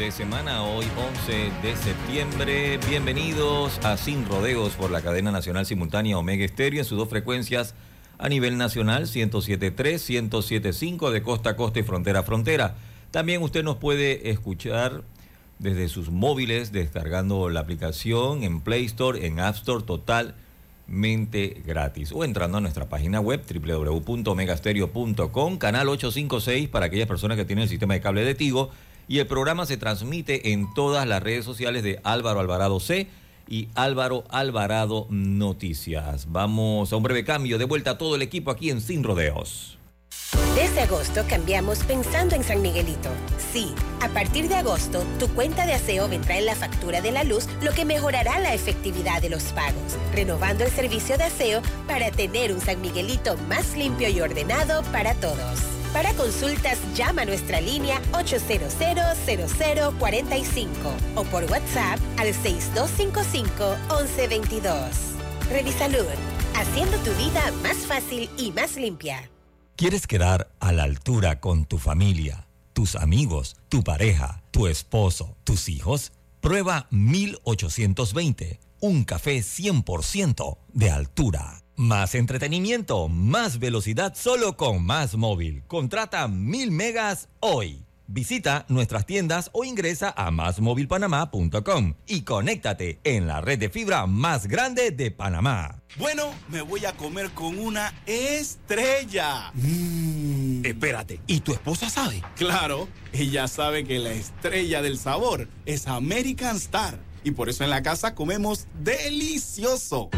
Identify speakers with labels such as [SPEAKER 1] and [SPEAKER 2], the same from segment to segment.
[SPEAKER 1] De semana, hoy 11 de septiembre. Bienvenidos a Sin Rodeos por la cadena nacional simultánea Omega Estéreo en sus dos frecuencias a nivel nacional, 107.3, 107.5 de costa a costa y frontera a frontera. También usted nos puede escuchar desde sus móviles descargando la aplicación en Play Store, en App Store totalmente gratis o entrando a nuestra página web www.megastereo.com, canal 856 para aquellas personas que tienen el sistema de cable de Tigo y el programa se transmite en todas las redes sociales de Álvaro Alvarado C y Álvaro Alvarado Noticias. Vamos a un breve cambio, de vuelta a todo el equipo aquí en Sin Rodeos.
[SPEAKER 2] Desde agosto cambiamos pensando en San Miguelito. Sí, a partir de agosto, tu cuenta de aseo vendrá en la factura de la luz, lo que mejorará la efectividad de los pagos, renovando el servicio de aseo para tener un San Miguelito más limpio y ordenado para todos. Para consultas, llama a nuestra línea 800-0045 o por WhatsApp al 6255-1122. Revisalud, haciendo tu vida más fácil y más limpia.
[SPEAKER 1] ¿Quieres quedar a la altura con tu familia, tus amigos, tu pareja, tu esposo, tus hijos? Prueba 1820, un café 100% de altura. Más entretenimiento, más velocidad solo con Más Móvil. Contrata mil megas hoy. Visita nuestras tiendas o ingresa a másmóvilpanamá.com y conéctate en la red de fibra más grande de Panamá.
[SPEAKER 3] Bueno, me voy a comer con una estrella.
[SPEAKER 4] Mm. Espérate, ¿y tu esposa sabe?
[SPEAKER 3] Claro, ella sabe que la estrella del sabor es American Star y por eso en la casa comemos delicioso.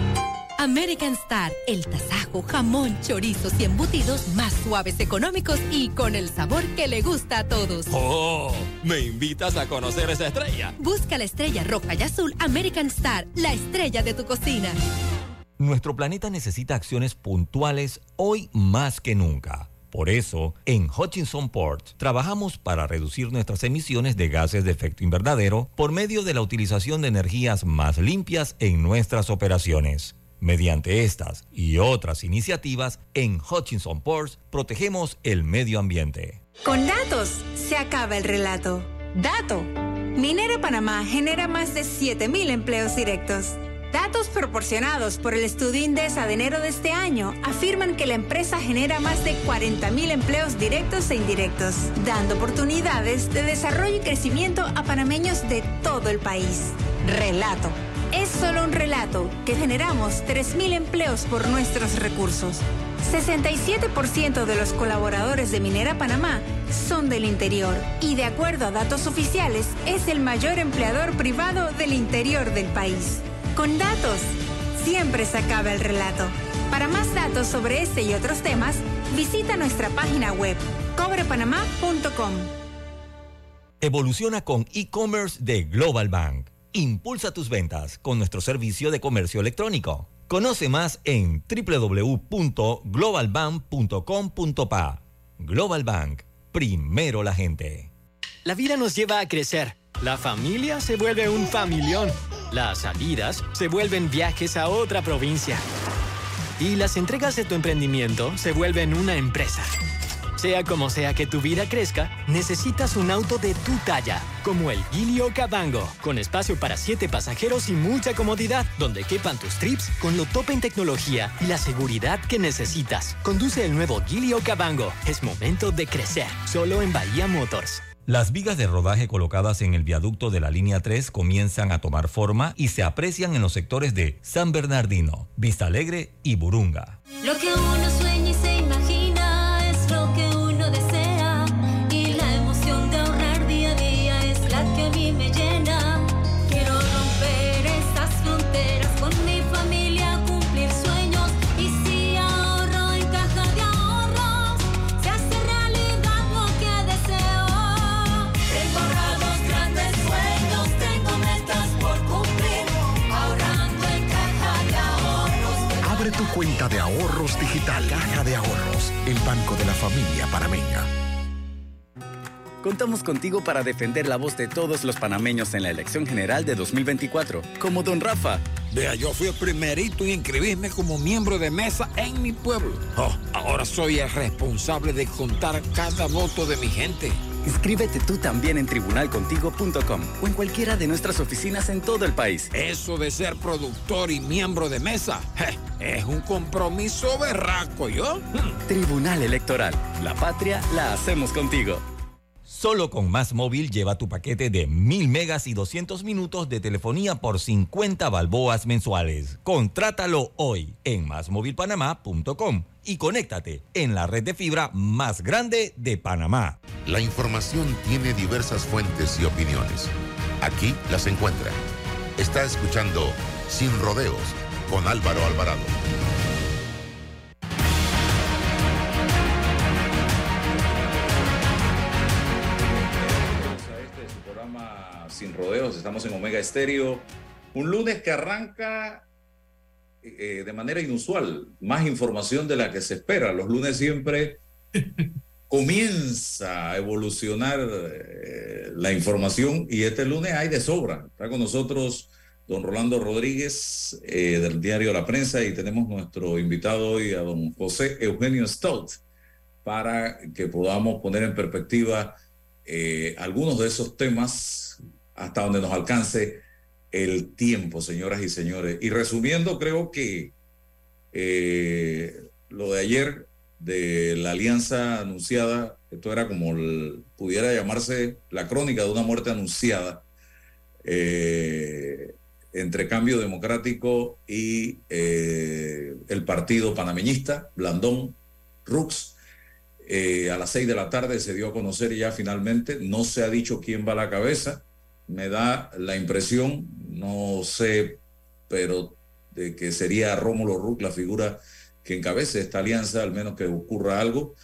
[SPEAKER 5] American Star, el tasajo, jamón, chorizos y embutidos más suaves, económicos y con el sabor que le gusta a todos.
[SPEAKER 4] ¡Oh! ¿Me invitas a conocer esa estrella?
[SPEAKER 5] Busca la estrella roja y azul American Star, la estrella de tu cocina.
[SPEAKER 1] Nuestro planeta necesita acciones puntuales hoy más que nunca. Por eso, en Hutchinson Port trabajamos para reducir nuestras emisiones de gases de efecto invernadero por medio de la utilización de energías más limpias en nuestras operaciones. Mediante estas y otras iniciativas, en Hutchinson Ports protegemos el medio ambiente.
[SPEAKER 6] Con datos se acaba el relato. Dato. Minera Panamá genera más de 7.000 empleos directos. Datos proporcionados por el estudio Indesa de enero de este año afirman que la empresa genera más de 40.000 empleos directos e indirectos, dando oportunidades de desarrollo y crecimiento a panameños de todo el país. Relato es solo un relato que generamos 3.000 empleos por nuestros recursos. 67% de los colaboradores de Minera Panamá son del interior y de acuerdo a datos oficiales es el mayor empleador privado del interior del país. Con datos, siempre se acaba el relato. Para más datos sobre este y otros temas, visita nuestra página web cobrepanamá.com.
[SPEAKER 1] Evoluciona con e-commerce de Global Bank Impulsa tus ventas con nuestro servicio de comercio electrónico. Conoce más en www.globalbank.com.pa. Global Bank, primero la gente.
[SPEAKER 7] La vida nos lleva a crecer. La familia se vuelve un familión. Las salidas se vuelven viajes a otra provincia. Y las entregas de tu emprendimiento se vuelven una empresa. Sea como sea que tu vida crezca, necesitas un auto de tu talla, como el Gilio Cabango, con espacio para siete pasajeros y mucha comodidad, donde quepan tus trips con lo top en tecnología y la seguridad que necesitas. Conduce el nuevo Gilio Cabango. Es momento de crecer, solo en Bahía Motors.
[SPEAKER 1] Las vigas de rodaje colocadas en el viaducto de la línea 3 comienzan a tomar forma y se aprecian en los sectores de San Bernardino, Vista Alegre y Burunga.
[SPEAKER 8] Lo que uno
[SPEAKER 9] cuenta de ahorros digital. Caja de Ahorros, el banco de la familia panameña.
[SPEAKER 10] Contamos contigo para defender la voz de todos los panameños en la elección general de 2024, como don Rafa.
[SPEAKER 11] Vea, yo fui el primerito en inscribirme como miembro de mesa en mi pueblo. Oh, ahora soy el responsable de contar cada voto de mi gente.
[SPEAKER 10] Inscríbete tú también en tribunalcontigo.com o en cualquiera de nuestras oficinas en todo el país.
[SPEAKER 11] Eso de ser productor y miembro de mesa je, es un compromiso berraco, ¿yo?
[SPEAKER 10] Tribunal Electoral. La patria la hacemos contigo.
[SPEAKER 1] Solo con Más Móvil lleva tu paquete de 1000 megas y 200 minutos de telefonía por 50 balboas mensuales. Contrátalo hoy en másmóvilpanamá.com y conéctate en la red de fibra más grande de Panamá.
[SPEAKER 12] La información tiene diversas fuentes y opiniones. Aquí las encuentra. Está escuchando Sin Rodeos con Álvaro Alvarado.
[SPEAKER 13] Sin Rodeos. Estamos en Omega Estéreo. Un lunes que arranca eh, de manera inusual, más información de la que se espera. Los lunes siempre comienza a evolucionar eh, la información y este lunes hay de sobra. Está con nosotros don Rolando Rodríguez eh, del diario La Prensa y tenemos nuestro invitado hoy a don José Eugenio Stout para que podamos poner en perspectiva eh, algunos de esos temas hasta donde nos alcance el tiempo, señoras y señores. Y resumiendo, creo que eh, lo de ayer de la alianza anunciada, esto era como pudiera llamarse la crónica de una muerte anunciada eh, entre Cambio Democrático y eh, el partido panameñista, Blandón, Rux. A las seis de la tarde se dio a conocer ya finalmente, no se ha dicho quién va a la cabeza, me da la impresión, no sé, pero de que sería Rómulo Rux la figura que encabece esta alianza, al menos que ocurra algo.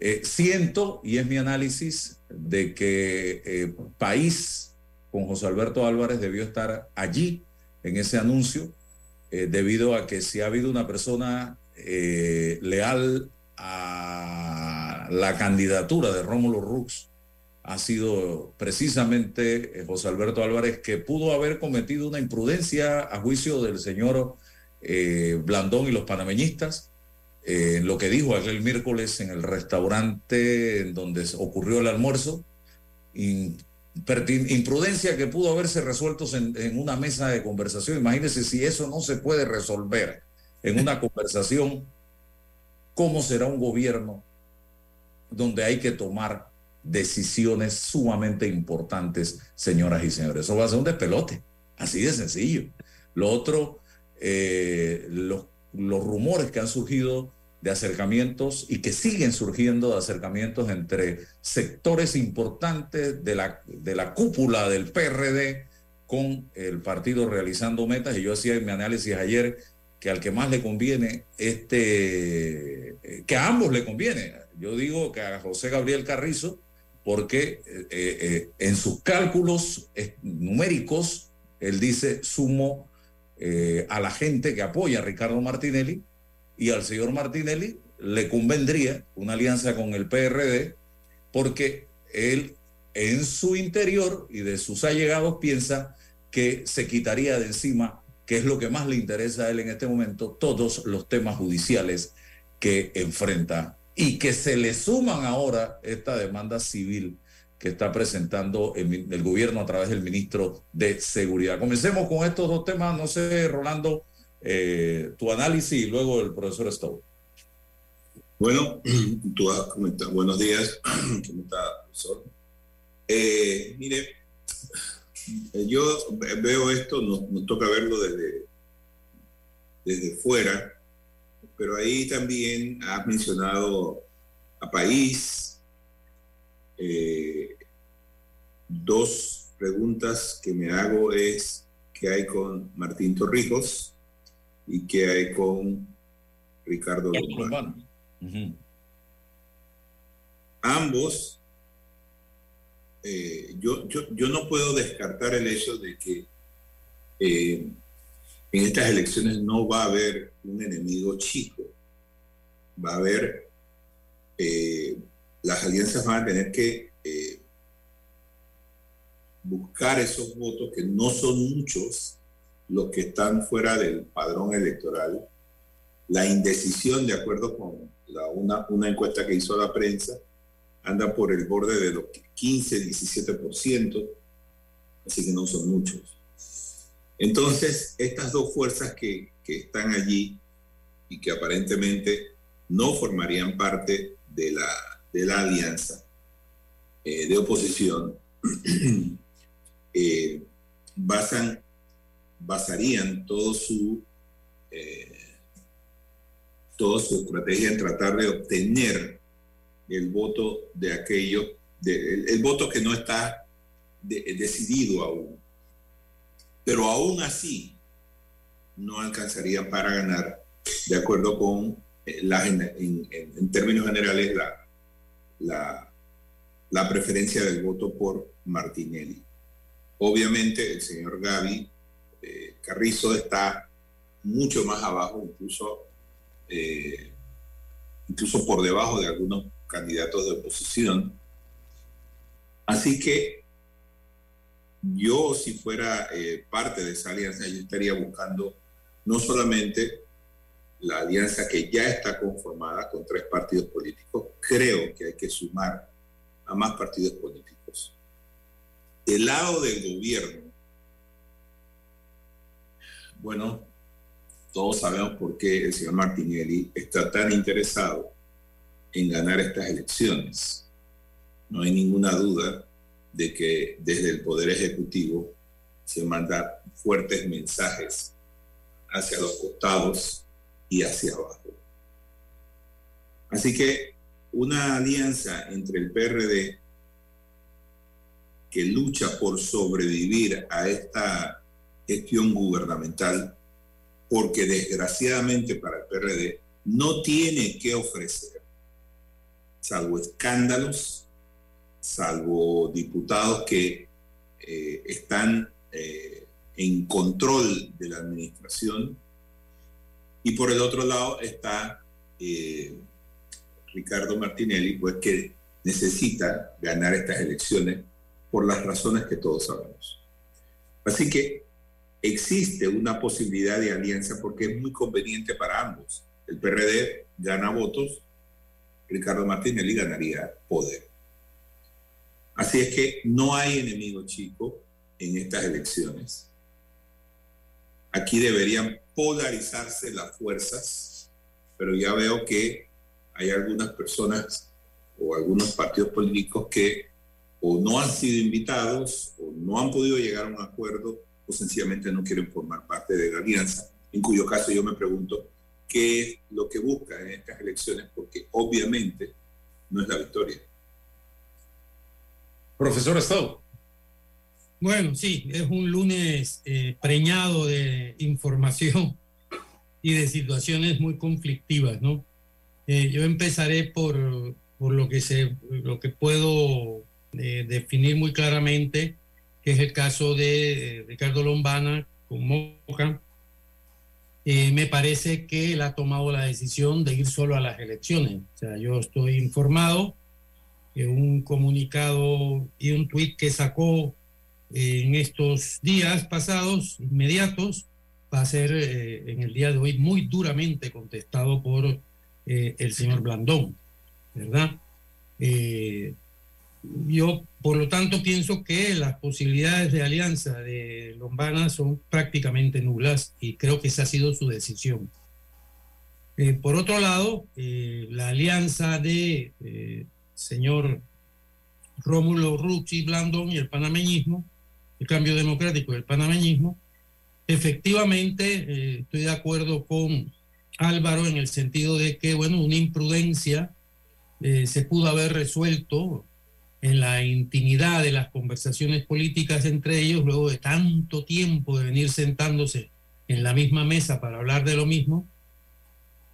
[SPEAKER 13] Eh, siento, y es mi análisis, de que eh, País con José Alberto Álvarez debió estar allí en ese anuncio, eh, debido a que si ha habido una persona leal a la candidatura de Rómulo Rux, ha sido precisamente eh, José Alberto Álvarez, que pudo haber cometido una imprudencia a juicio del señor eh, Blandón y los panameñistas, eh, en lo que dijo aquel miércoles en el restaurante en donde ocurrió el almuerzo, imprudencia que pudo haberse resuelto en, en una mesa de conversación. Imagínense si eso no se puede resolver en una conversación, ¿cómo será un gobierno donde hay que tomar decisiones sumamente importantes, señoras y señores? Eso va a ser un despelote, así de sencillo. Lo otro, eh, los, rumores que han surgido de acercamientos y que siguen surgiendo de acercamientos entre sectores importantes de la, de la cúpula del PRD con el partido realizando metas. Y yo hacía mi análisis ayer que al que más le conviene, este, eh, que a ambos le conviene. Yo digo que a José Gabriel Carrizo, porque eh, eh, en sus cálculos eh, numéricos, él dice, sumo a la gente que apoya a Ricardo Martinelli y al señor Martinelli le convendría una alianza con el PRD porque él en su interior y de sus allegados piensa que se quitaría de encima, que es lo que más le interesa a él en este momento, todos los temas judiciales que enfrenta y que se le suman ahora esta demanda civil que está presentando el, gobierno a través del ministro de Seguridad. Comencemos con estos dos temas. No sé, Rolando, eh, tu análisis y luego el profesor Stowe.
[SPEAKER 14] Bueno, buenos días, ¿cómo está, profesor? Eh, mire, eh, yo veo esto, nos, nos toca verlo desde, desde fuera, pero ahí también has mencionado a país. Eh, dos preguntas que me hago es qué hay con Martín Torrijos y qué hay con Ricardo Lombard. Ambos, eh, yo, yo, yo no puedo descartar el hecho de que eh, en estas elecciones no va a haber un enemigo chico. Va a haber, eh, las alianzas van a tener que eh, buscar esos votos que no son muchos los que están fuera del padrón electoral. La indecisión, de acuerdo con una encuesta que hizo la prensa, anda por el borde de los 15, 17%, así que no son muchos. Entonces, estas dos fuerzas que, que están allí y que aparentemente no formarían parte de la, de la alianza eh, de oposición, eh, basan, basarían todo su, eh, toda su estrategia en tratar de obtener el voto de aquello, de, el, voto que no está de- decidido aún. Pero aún así, no alcanzarían para ganar, de acuerdo con eh, la, en, en- términos generales, la, la, la preferencia del voto por Martinelli. Obviamente, el señor Gaby eh, Carrizo está mucho más abajo, incluso, eh, incluso por debajo de algunos candidatos de oposición. Así que yo, si fuera eh, parte de esa alianza, yo estaría buscando no solamente la alianza que ya está conformada con tres partidos políticos, creo que hay que sumar a más partidos políticos. Del lado del gobierno, bueno, todos sabemos por qué el señor Martinelli está tan interesado en ganar estas elecciones. No hay ninguna duda de que desde el Poder Ejecutivo se mandan fuertes mensajes hacia los costados y hacia abajo. Así que una alianza entre el PRD que lucha por sobrevivir a esta gestión gubernamental, porque desgraciadamente para el PRD no tiene que ofrecer, salvo escándalos, salvo diputados que eh, están eh, en control de la administración. Y por el otro lado está eh, Ricardo Martinelli, pues que necesita ganar estas elecciones por las razones que todos sabemos. Así que existe una posibilidad de alianza porque es muy conveniente para ambos. El PRD gana votos, Ricardo Martinelli ganaría poder. Así es que no hay enemigo chico en estas elecciones. Aquí deberían polarizarse las fuerzas, pero ya veo que hay algunas personas o algunos partidos políticos que o no han sido invitados o no han podido llegar a un acuerdo o sencillamente no quieren formar parte de la alianza, en cuyo caso yo me pregunto qué es lo que busca en estas elecciones, porque obviamente no es la victoria.
[SPEAKER 15] Profesor Estado.
[SPEAKER 16] Bueno, sí, es un lunes eh, preñado de información y de situaciones muy conflictivas, ¿no? Eh, yo empezaré por, por lo, que se, lo que puedo eh, definir muy claramente, que es el caso de Ricardo Lombana con Moja. Eh, me parece que él ha tomado la decisión de ir solo a las elecciones. O sea, yo estoy informado un comunicado y un tuit que sacó eh, en estos días pasados, inmediatos, va a ser eh, en el día de hoy muy duramente contestado por eh, el señor Blandón, ¿verdad? Yo, por lo tanto, pienso que las posibilidades de alianza de Lombana son prácticamente nulas y creo que esa ha sido su decisión. Por otro lado, la alianza de señor Rómulo Rucci Blandón y el panameñismo, el cambio democrático y el panameñismo, efectivamente eh, estoy de acuerdo con Álvaro en el sentido de que, bueno, una imprudencia eh, se pudo haber resuelto en la intimidad de las conversaciones políticas entre ellos, luego de tanto tiempo de venir sentándose en la misma mesa para hablar de lo mismo.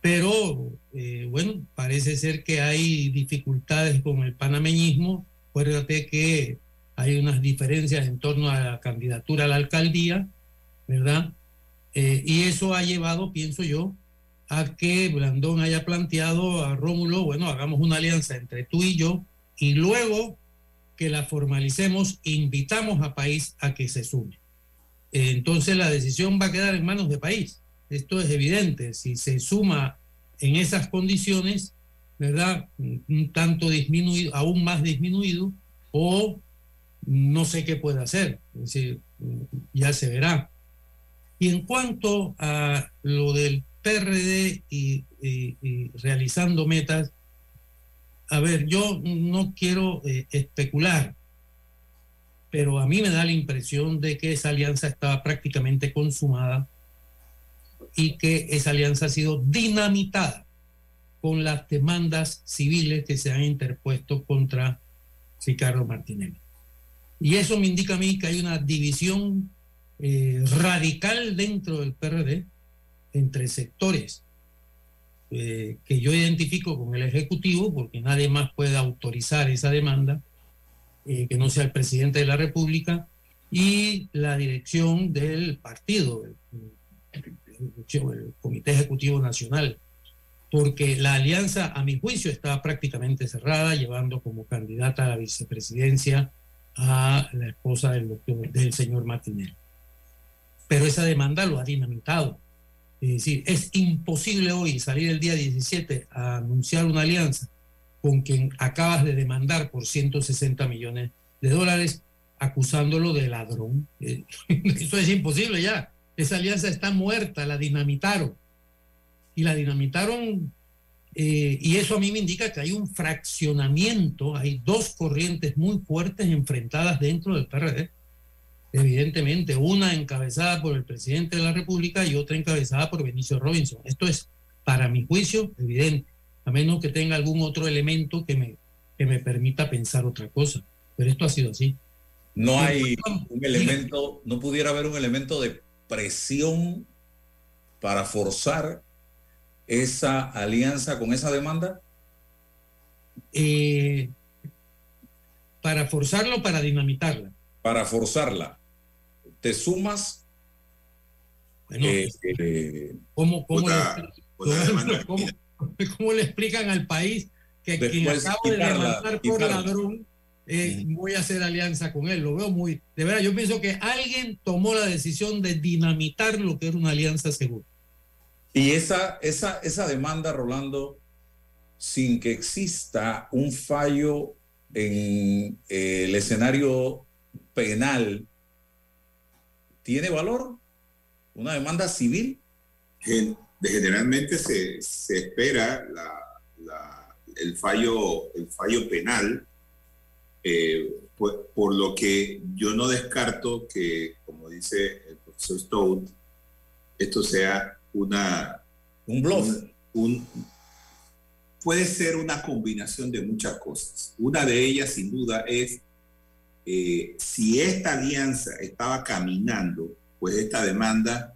[SPEAKER 16] Pero, eh, bueno, parece ser que hay dificultades con el panameñismo. Acuérdate que hay unas diferencias en torno a la candidatura a la alcaldía, ¿verdad? Eh, y eso ha llevado, pienso yo, a que Blandón haya planteado a Rómulo, bueno, hagamos una alianza entre tú y yo, y luego que la formalicemos, invitamos a País a que se sume. Eh, entonces la decisión va a quedar en manos de País. Esto es evidente. Si se suma en esas condiciones, ¿verdad? Un tanto disminuido, aún más disminuido, o no sé qué puede hacer. Es decir, ya se verá. Y en cuanto a lo del PRD y, realizando metas, a ver, yo no quiero eh, especular, pero a mí me da la impresión de que esa alianza estaba prácticamente consumada y que esa alianza ha sido dinamitada con las demandas civiles que se han interpuesto contra Ricardo Martinelli. Y eso me indica a mí que hay una división eh, radical dentro del PRD entre sectores eh, que yo identifico con el Ejecutivo, porque nadie más puede autorizar esa demanda, eh, que no sea el presidente de la República, y la dirección del partido, el, el- Comité Ejecutivo Nacional, porque la alianza, a mi juicio, está prácticamente cerrada, llevando como candidata a la vicepresidencia a la esposa del, doctor- del señor Martinelli. Pero esa demanda lo ha dinamitado. Es decir, es imposible hoy salir el día 17 a anunciar una alianza con quien acabas de demandar por 160 millones de dólares, acusándolo de ladrón. Eso es imposible ya. Esa alianza está muerta, la dinamitaron. Y la dinamitaron, eh, y eso a mí me indica que hay un fraccionamiento, hay dos corrientes muy fuertes enfrentadas dentro del PRD evidentemente, una encabezada por el presidente de la República y otra encabezada por Benicio Robinson. Esto es, para mi juicio, evidente, a menos que tenga algún otro elemento que me, que me permita pensar otra cosa. Pero esto ha sido así.
[SPEAKER 13] No hay un elemento, no pudiera haber un elemento de presión para forzar esa alianza con esa demanda.
[SPEAKER 16] Eh, para forzarlo, para dinamitarla.
[SPEAKER 13] Para forzarla. ¿Te sumas?
[SPEAKER 16] Bueno,
[SPEAKER 13] Eh, eh,
[SPEAKER 16] ¿Cómo, cómo,
[SPEAKER 13] Otra-
[SPEAKER 16] le, cómo- cómo le explican al país que quien acabo de demandar por
[SPEAKER 13] quitarla.
[SPEAKER 16] ladrón, eh, voy a hacer alianza con él? Lo veo muy... De verdad, yo pienso que alguien tomó la decisión de dinamitar lo que era una alianza segura.
[SPEAKER 13] Y esa, esa, esa demanda, Rolando, sin que exista un fallo en eh, el escenario penal, ¿tiene valor? ¿Una demanda civil?
[SPEAKER 14] Generalmente se, se espera la- la- el, fallo, el fallo penal, eh, por, por lo que yo no descarto que, como dice el profesor Stout, esto sea una...
[SPEAKER 13] Un bluff.
[SPEAKER 14] un- un- puede ser una combinación de muchas cosas. Una de ellas, sin duda, es eh, si esta alianza estaba caminando, pues esta demanda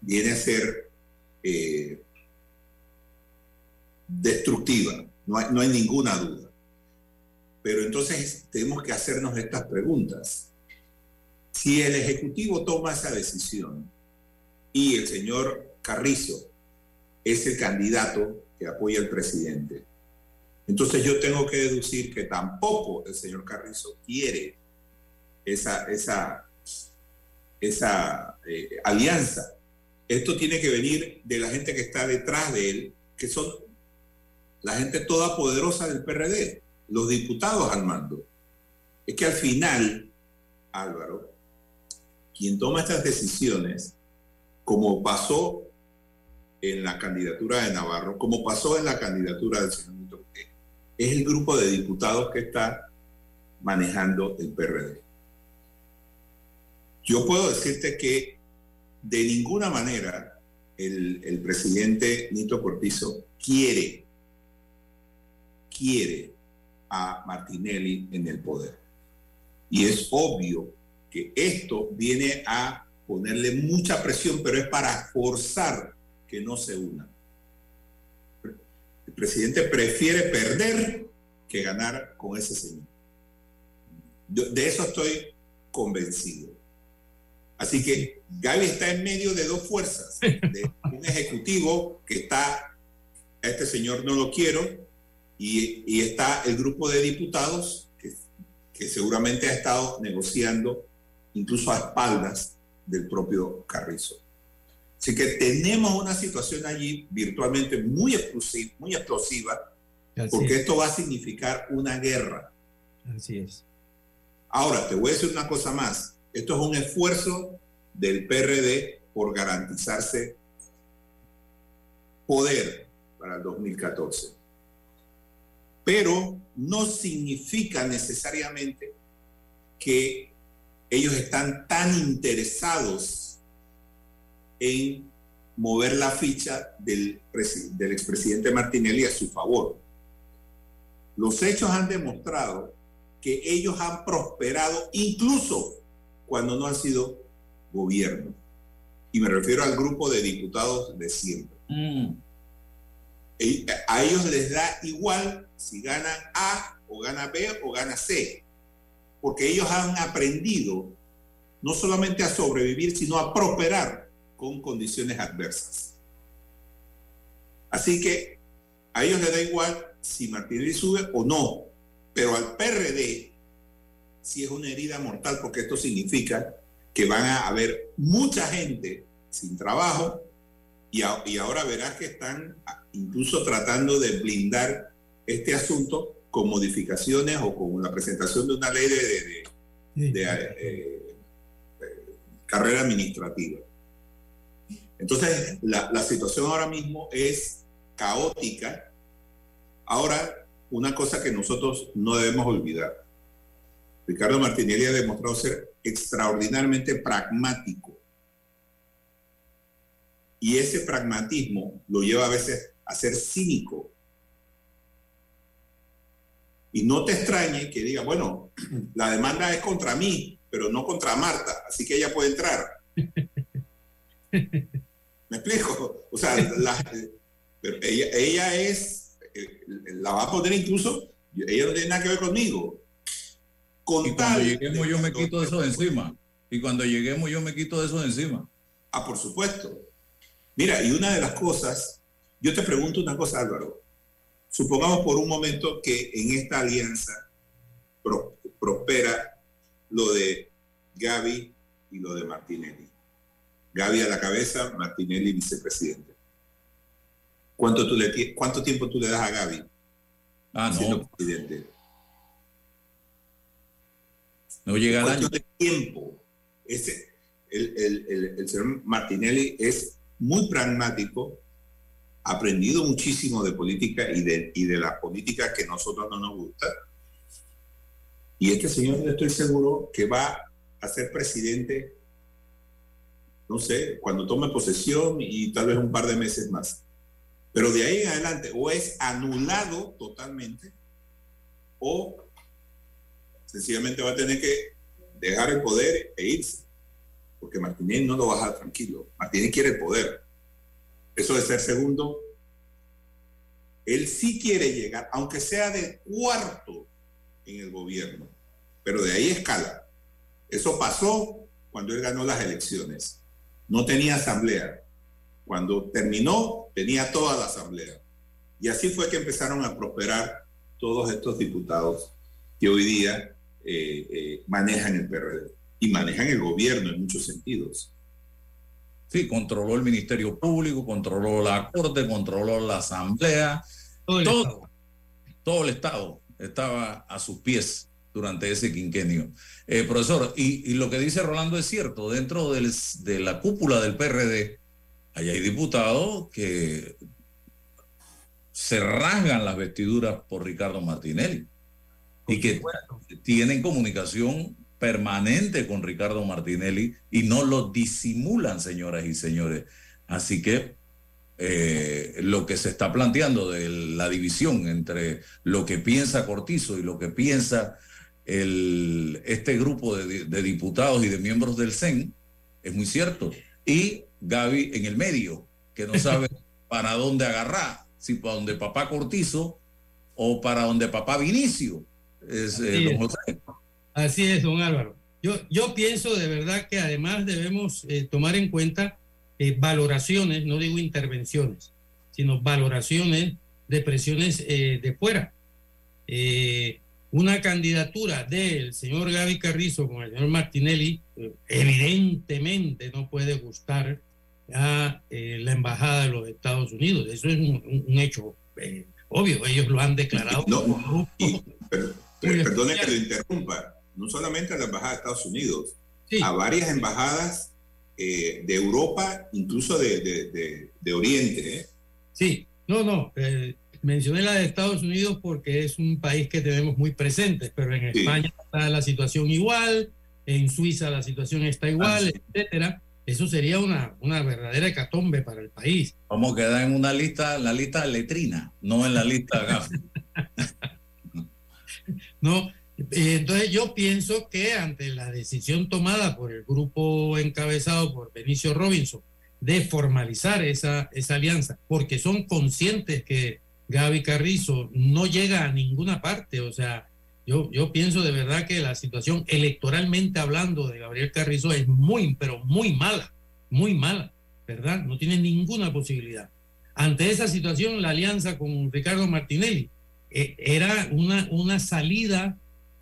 [SPEAKER 14] viene a ser eh, destructiva, no hay, no hay ninguna duda. Pero entonces tenemos que hacernos estas preguntas. Si el Ejecutivo toma esa decisión y el señor Carrizo es el candidato que apoya al presidente, entonces yo tengo que deducir que tampoco el señor Carrizo quiere esa, esa, esa eh, alianza. Esto tiene que venir de la gente que está detrás de él, que son la gente toda poderosa del PRD, los diputados al mando. Es que al final, Álvaro, quien toma estas decisiones, como pasó en la candidatura de Navarro, como pasó en la candidatura del señor Cortés, es el grupo de diputados que está manejando el PRD. Yo puedo decirte que de ninguna manera el, el presidente Nito Cortizo quiere, quiere a Martinelli en el poder. Y es obvio que esto viene a ponerle mucha presión, pero es para forzar que no se una. El presidente prefiere perder que ganar con ese señor. De eso estoy convencido. Así que Gaby está en medio de dos fuerzas, un ejecutivo que está, a este señor no lo quiero, y, y está el grupo de diputados que, que seguramente ha estado negociando incluso a espaldas del propio Carrizo. Así que tenemos una situación allí virtualmente muy explosiva, muy explosiva
[SPEAKER 16] Así
[SPEAKER 14] porque
[SPEAKER 16] es.
[SPEAKER 14] esto va a significar una guerra.
[SPEAKER 16] Así es.
[SPEAKER 14] Ahora, te voy a decir una cosa más. Esto es un esfuerzo del PRD por garantizarse poder para el 2014. Pero no significa necesariamente que ellos están tan interesados en mover la ficha del, del expresidente Martinelli a su favor. Los hechos han demostrado que ellos han prosperado incluso cuando no han sido gobierno. Y me refiero al grupo de diputados de siempre. E- A ellos les da igual si ganan A o gana B o gana C, porque ellos han aprendido no solamente a sobrevivir, sino a prosperar con condiciones adversas. Así que a ellos les da igual si Martinelli sube o no, pero al PRD sí es una herida mortal porque esto significa que van a haber mucha gente sin trabajo y, a- y ahora verás que están incluso tratando de blindar este asunto con modificaciones o con la presentación de una ley de, de- de- de, eh, eh, carrera administrativa. Entonces, la, la situación ahora mismo es caótica. Ahora, una cosa que nosotros no debemos olvidar. Ricardo Martinelli ha demostrado ser extraordinariamente pragmático. Y ese pragmatismo lo lleva a veces a ser cínico. Y no te extrañe que diga, bueno, la demanda es contra mí, pero no contra Marta, así que ella puede entrar. ¿Me explico? O sea, la- pero ella, ella es, eh, la va a poner incluso, ella no tiene nada que ver conmigo. Con
[SPEAKER 13] Y cuando lleguemos yo me quito eso de encima. Y cuando lleguemos yo me quito eso de encima.
[SPEAKER 14] Ah, por supuesto. Mira, y una de las cosas, yo te pregunto una cosa, Álvaro. Supongamos por un momento que en esta alianza pro- prospera lo de Gaby y lo de Martinelli. Gaby a la cabeza, Martinelli vicepresidente. ¿Cuánto, tú le, ¿Cuánto tiempo tú le das a Gaby?
[SPEAKER 13] Ah,
[SPEAKER 14] siendo
[SPEAKER 13] no.
[SPEAKER 14] presidente?
[SPEAKER 13] No llega al año.
[SPEAKER 14] de tiempo. Ese, el, el- el- el señor Martinelli es muy pragmático, aprendido muchísimo de política y de, y de la política que nosotros no nos gusta. Y este señor, yo estoy seguro que va a ser presidente, no sé, cuando tome posesión y tal vez un par de meses más. Pero de ahí en adelante, o es anulado totalmente, o sencillamente va a tener que dejar el poder e irse. Porque Martínez no lo va a dejar tranquilo. Martínez quiere el poder. Eso de ser segundo, él sí quiere llegar, aunque sea de cuarto en el gobierno, pero de ahí escala. Eso pasó cuando él ganó las elecciones. No tenía asamblea. Cuando terminó, tenía toda la asamblea. Y así fue que empezaron a prosperar todos estos diputados que hoy día eh, eh, manejan el PRD y manejan el gobierno en muchos sentidos.
[SPEAKER 13] Sí, controló el Ministerio Público, controló la Corte, controló la Asamblea.
[SPEAKER 16] Todo el
[SPEAKER 13] todo,
[SPEAKER 16] Estado.
[SPEAKER 13] todo el Estado estaba a sus pies durante ese quinquenio. Eh, profesor, y, y lo que dice Rolando es cierto, dentro del- de la cúpula del PRD, ahí hay diputados que se rasgan las vestiduras por Ricardo Martinelli y que tienen comunicación permanente con Ricardo Martinelli y no lo disimulan, señoras y señores. Así que eh, lo que se está planteando de la división entre lo que piensa Cortizo y lo que piensa el, este grupo de, de diputados y de miembros del CEN es muy cierto. Y Gaby en el medio, que no sabe para dónde agarrar, si para donde papá Cortizo o para donde papá Vinicio. Es, eh, don. José.
[SPEAKER 16] Así es, don Álvaro. Yo, yo pienso de verdad que además debemos eh, tomar en cuenta eh, valoraciones, no digo intervenciones, sino valoraciones de presiones eh, de fuera. Una candidatura del señor Gaby Carrizo con el señor Martinelli evidentemente no puede gustar a la embajada de los Estados Unidos. Eso es un, hecho obvio. Ellos lo han declarado. como grupo
[SPEAKER 14] Pero, perdone que lo interrumpa, no solamente a la Embajada de Estados Unidos, a varias embajadas eh, de Europa, incluso de, de- de- de Oriente. ¿eh?
[SPEAKER 16] Sí, no, no. eh, mencioné la de Estados Unidos porque es un país que tenemos muy presente, pero en
[SPEAKER 14] Sí.
[SPEAKER 16] España está la situación igual, en Suiza la situación está igual,
[SPEAKER 13] Ah, sí.
[SPEAKER 16] etcétera. Eso sería una, una verdadera hecatombe para el país.
[SPEAKER 13] Vamos a quedar en una lista, la lista de letrina, no en la lista.
[SPEAKER 16] ¿no? Eh, Entonces yo pienso que ante la decisión tomada por el grupo encabezado por Benicio Robinson de formalizar esa, esa alianza, porque son conscientes que Gaby Carrizo no llega a ninguna parte, o sea, yo, yo pienso de verdad que la situación electoralmente hablando de Gabriel Carrizo es muy, pero muy mala, muy mala, ¿verdad? No tiene ninguna posibilidad. Ante esa situación, la alianza con Ricardo Martinelli eh, era una, una salida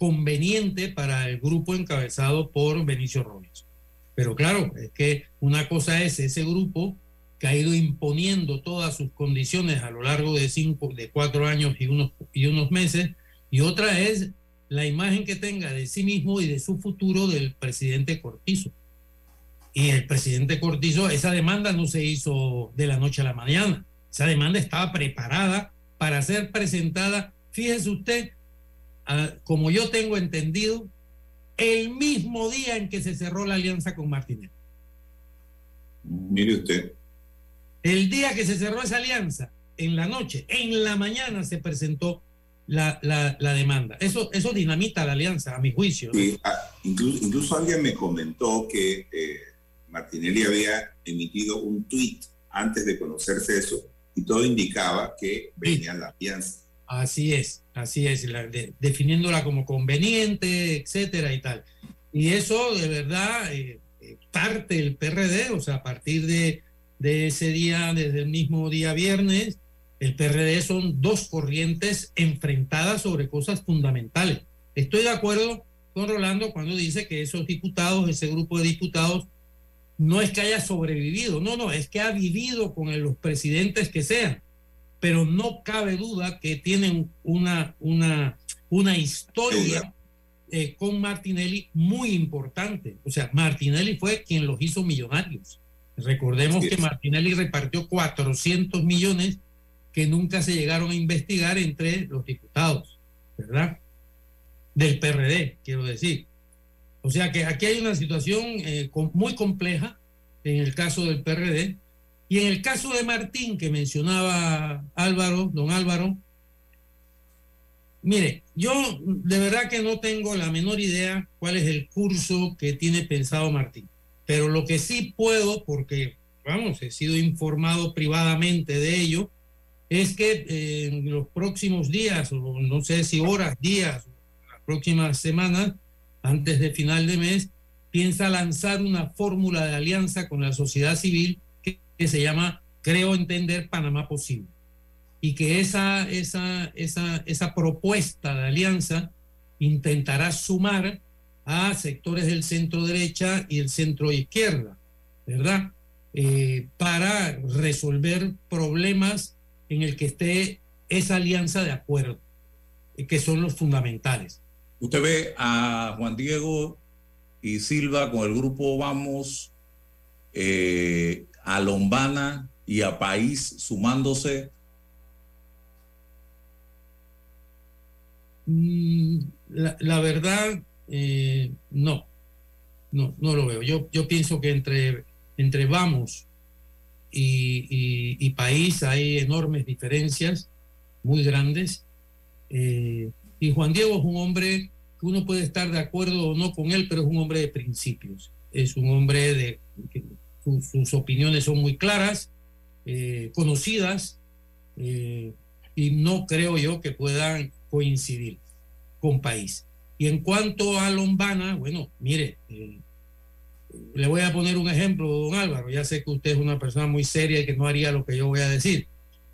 [SPEAKER 16] conveniente para el grupo encabezado por Benicio Robinson. Pero claro, es que una cosa es ese grupo que ha ido imponiendo todas sus condiciones a lo largo de cinco, de cuatro años y unos, y unos meses, y otra es la imagen que tenga de sí mismo y de su futuro del presidente Cortizo. Y el presidente Cortizo, esa demanda no se hizo de la noche a la mañana. Esa demanda estaba preparada para ser presentada, fíjese usted, como yo tengo entendido, el mismo día en que se cerró la alianza con Martínez.
[SPEAKER 14] Mire usted.
[SPEAKER 16] El día que se cerró esa alianza, en la noche, en la mañana se presentó la, la- la demanda. Eso, eso dinamita la alianza, a mi juicio. ¿no?
[SPEAKER 14] Sí, ah, incluso, incluso alguien me comentó que eh, Martinelli había emitido un tuit antes de conocerse eso y todo indicaba que venía la alianza.
[SPEAKER 16] Así es, así es, la- de- definiéndola como conveniente, etcétera y tal. Y eso de verdad eh, eh, parte el PRD, o sea, a partir de, de ese día, desde el mismo día viernes, el PRD son dos corrientes enfrentadas sobre cosas fundamentales. Estoy de acuerdo con Rolando cuando dice que esos diputados, ese grupo de diputados, no es que haya sobrevivido, no, no, es que ha vivido con los presidentes que sean pero no cabe duda que tienen una, una, una historia eh, con Martinelli muy importante. O sea, Martinelli fue quien los hizo millonarios. Recordemos que Martinelli repartió 400 millones que nunca se llegaron a investigar entre los diputados, ¿verdad? Del PRD, quiero decir. O sea que aquí hay una situación eh, muy compleja en el caso del PRD. Y en el caso de Martín, que mencionaba Álvaro, don Álvaro, mire, yo de verdad que no tengo la menor idea cuál es el curso que tiene pensado Martín. Pero lo que sí puedo, porque, vamos, he sido informado privadamente de ello, es que eh, en los próximos días, o no sé si horas, días, las próximas semanas, antes de final de mes, piensa lanzar una fórmula de alianza con la sociedad civil que, se llama Creo Entender Panamá Posible. Y que esa, esa, esa, esa propuesta de alianza intentará sumar a sectores del centro derecha y el centro izquierda, ¿verdad? Eh, para resolver problemas en el que esté esa alianza de acuerdo, eh, que son los fundamentales.
[SPEAKER 13] Usted ve a Juan Diego y Silva con el grupo Vamos, eh, a Lombana y a País sumándose.
[SPEAKER 16] Mm, La, la verdad, eh, no, no, no lo veo. Yo, yo pienso que entre, entre Vamos y, y- País hay enormes diferencias, muy grandes. Eh, y Juan Diego es un hombre que uno puede estar de acuerdo o no con él, pero es un hombre de principios. Es un hombre de sus opiniones son muy claras, eh, conocidas, eh, y no creo yo que puedan coincidir con país. Y en cuanto a Lombana, bueno, mire, eh, le voy a poner un ejemplo, don Álvaro. Ya sé que usted es una persona muy seria y que no haría lo que yo voy a decir.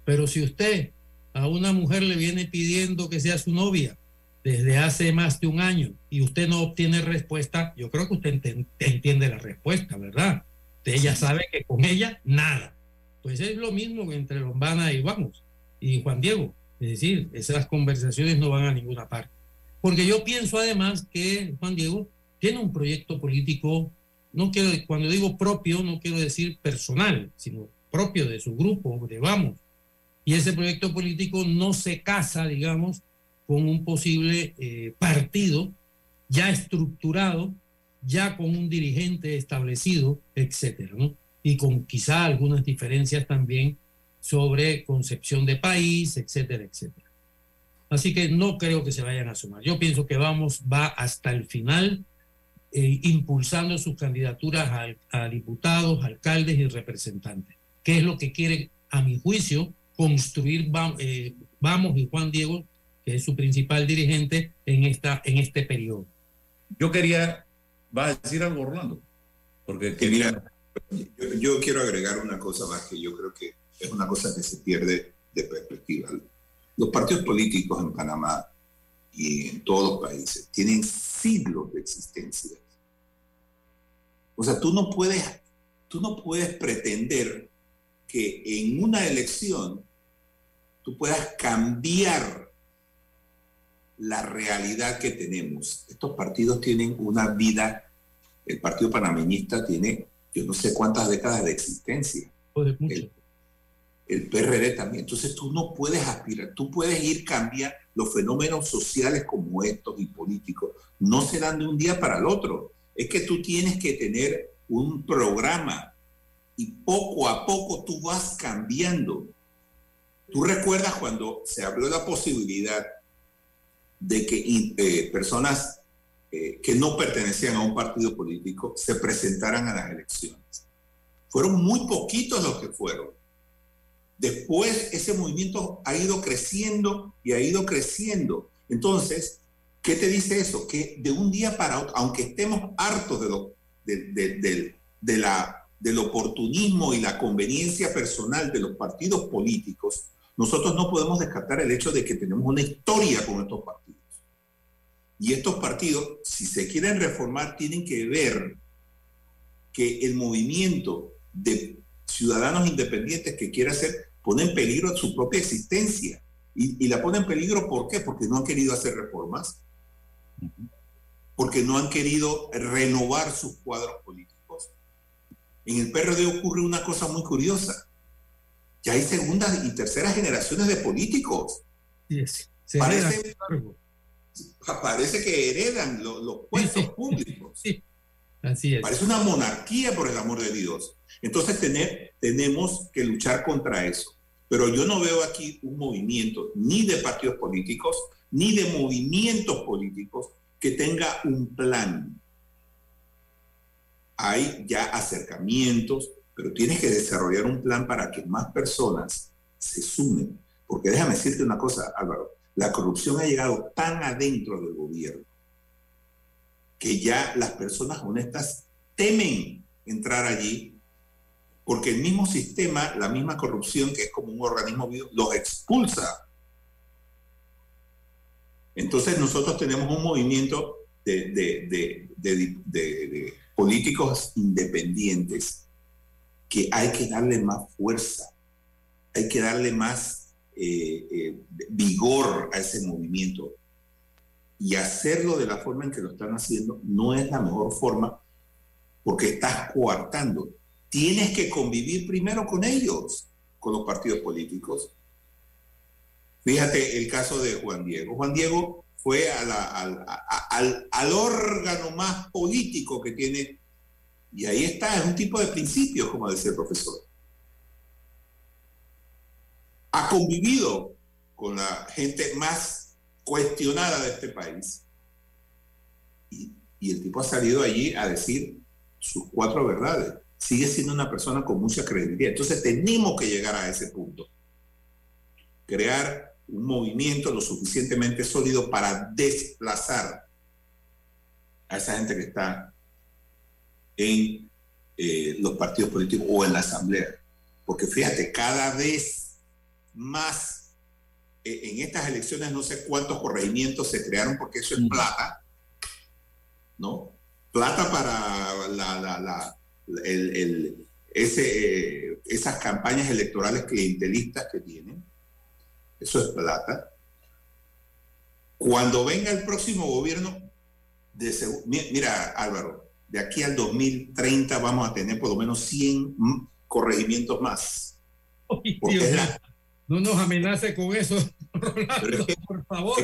[SPEAKER 16] Pero si usted a una mujer le viene pidiendo que sea su novia desde hace más de un año y usted no obtiene respuesta, yo creo que usted entiende la respuesta, ¿verdad? Ya sabe que con ella nada. Pues es lo mismo entre Lombana y Vamos y Juan Diego. Es decir, esas conversaciones no van a ninguna parte. Porque yo pienso además que Juan Diego tiene un proyecto político, no quiero, cuando digo propio, no quiero decir personal, sino propio de su grupo, de Vamos. Y ese proyecto político no se casa, digamos, con un posible eh, partido ya estructurado, ya con un dirigente establecido, etcétera. Y con quizá algunas diferencias también sobre concepción de país, etcétera, etcétera. Así que no creo que se vayan a sumar. Yo pienso que vamos, va hasta el final, eh, impulsando sus candidaturas a, diputados, alcaldes y representantes, que es lo que quiere, a mi juicio, construir eh, Vamos y Juan Diego, que es su principal dirigente en, esta, en este periodo.
[SPEAKER 13] Yo quería, ¿vas a decir algo, Orlando? Porque
[SPEAKER 14] Que mira, yo, yo quiero agregar una cosa más que yo creo que es una cosa que se pierde de perspectiva. Los partidos políticos en Panamá y en todos los países tienen siglos de existencia. O sea, tú no puedes, tú no puedes pretender que en una elección tú puedas cambiar la realidad que tenemos. Estos partidos tienen una vida, el Partido Panameñista tiene yo no sé cuántas décadas de existencia. El, el PRD también. Entonces tú no puedes aspirar, tú puedes ir cambiar los fenómenos sociales como estos y políticos. No se dan de un día para el otro. Es que tú tienes que tener un programa y poco a poco tú vas cambiando. Tú recuerdas cuando se abrió la posibilidad de que eh, personas eh, que no pertenecían a un partido político se presentaran a las elecciones. Fueron muy poquitos los que fueron. Después ese movimiento ha ido creciendo y ha ido creciendo. Entonces, ¿qué te dice eso? Que de un día para otro, aunque estemos hartos de lo, de, de, de, la, del oportunismo y la conveniencia personal de los partidos políticos, nosotros no podemos descartar el hecho de que tenemos una historia con estos partidos. Y estos partidos, si se quieren reformar, tienen que ver que el movimiento de ciudadanos independientes que quiere hacer pone en peligro su propia existencia. Y, y, la pone en peligro, ¿por qué? Porque no han querido hacer reformas, porque no han querido renovar sus cuadros políticos. En el PRD ocurre una cosa muy curiosa. Ya hay segundas y terceras generaciones de políticos.
[SPEAKER 16] Yes.
[SPEAKER 14] Parece, parece que heredan los, los puestos
[SPEAKER 16] sí,
[SPEAKER 14] públicos.
[SPEAKER 16] Sí. Así es.
[SPEAKER 14] Parece una monarquía, por el amor de Dios. Entonces tener, tenemos que luchar contra eso. Pero yo no veo aquí un movimiento ni de partidos políticos, ni de movimientos políticos que tenga un plan. Hay ya acercamientos, pero tienes que desarrollar un plan para que más personas se sumen. Porque déjame decirte una cosa, Álvaro, la corrupción ha llegado tan adentro del gobierno que ya las personas honestas temen entrar allí porque el mismo sistema, la misma corrupción, que es como un organismo vivo, los expulsa. Entonces nosotros tenemos un movimiento de, de, políticos independientes que hay que darle más fuerza, hay que darle más eh, eh, vigor a ese movimiento. Y hacerlo de la forma en que lo están haciendo no es la mejor forma porque estás coartando tienes que convivir primero con ellos, con los partidos políticos. Fíjate el caso de Juan Diego. Juan Diego fue al, al, órgano más político que tiene, y ahí está, es un tipo de principios, como decía el profesor. Ha convivido con la gente más cuestionada de este país. Y, y el tipo ha salido allí a decir sus cuatro verdades sigue siendo una persona con mucha credibilidad. Entonces tenemos que llegar a ese punto. Crear un movimiento lo suficientemente sólido para desplazar a esa gente que está en eh, los partidos políticos o en la asamblea. Porque fíjate, cada vez más eh, en estas elecciones no sé cuántos corregimientos se crearon porque eso es plata, ¿no? Plata para la, la- la- el- el- ese, eh, esas campañas electorales clientelistas que tienen. Eso es plata. Cuando venga el próximo gobierno, de mira Álvaro, de aquí al 2030 vamos a tener por lo menos 100 mm, corregimientos más. Porque
[SPEAKER 16] Dios
[SPEAKER 14] es la-
[SPEAKER 16] no nos amenace con eso, Rolando, por favor.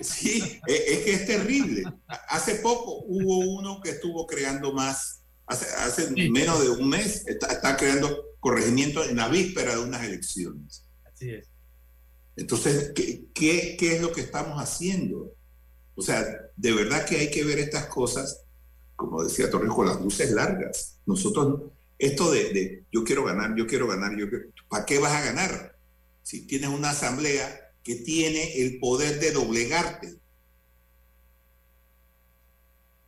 [SPEAKER 14] Sí, es, es que es terrible. Hace poco hubo uno que estuvo creando más, hace, hace menos de un mes, está, está creando corregimientos en la víspera de unas elecciones.
[SPEAKER 16] Así es.
[SPEAKER 14] Entonces, ¿qué, qué, qué es lo que estamos haciendo? O sea, de verdad que hay que ver estas cosas, como decía Torres, con las luces largas. Nosotros, esto de, de yo quiero ganar, yo quiero ganar, yo quiero, ¿para qué vas a ganar? Si tienes una asamblea que tiene el poder de doblegarte.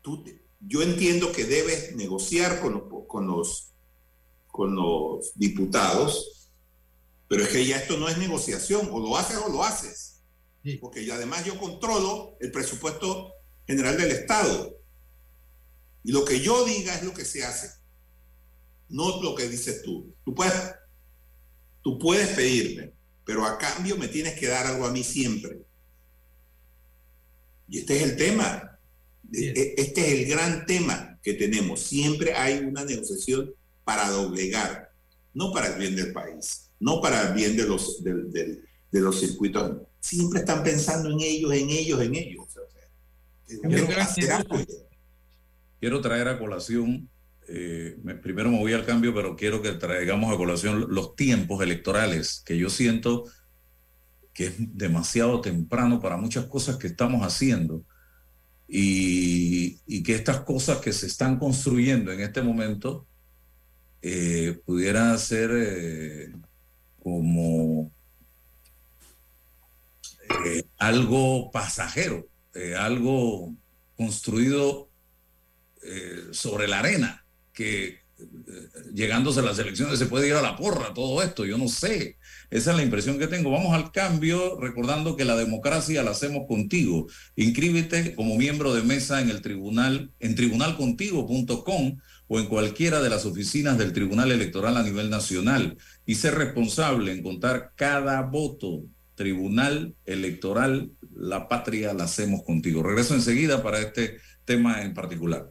[SPEAKER 14] Tú te- yo entiendo que debes negociar con los, con los, con los diputados, pero es que ya esto no es negociación, o lo haces o lo haces. Porque además yo controlo el presupuesto general del Estado. Y lo que yo diga es lo que se hace, no lo que dices tú. Tú puedes, tú puedes pedirme, pero a cambio me tienes que dar algo a mí siempre. Y este es el tema. E- Este es el gran tema que tenemos. Siempre hay una negociación para doblegar, no para el bien del país, no para el bien de los, de los circuitos. Siempre están pensando en ellos, en ellos, en ellos. O sea, que.
[SPEAKER 13] Quiero traer a colación, eh, me- primero me voy al cambio, pero quiero que traigamos a colación los tiempos electorales, que yo siento que es demasiado temprano para muchas cosas que estamos haciendo y, que estas cosas que se están construyendo en este momento eh, pudieran ser eh, como algo pasajero, algo construido eh, sobre la arena, que eh, llegándose a las elecciones se puede ir a la porra, todo esto, yo no sé. Esa es la impresión que tengo. Vamos al cambio, recordando que la democracia la hacemos contigo. Inscríbete como miembro de mesa en el tribunal, en tribunalcontigo.com o en cualquiera de las oficinas del Tribunal Electoral a nivel nacional y ser responsable en contar cada voto. Tribunal Electoral, la patria la hacemos contigo. Regreso enseguida para este tema en particular.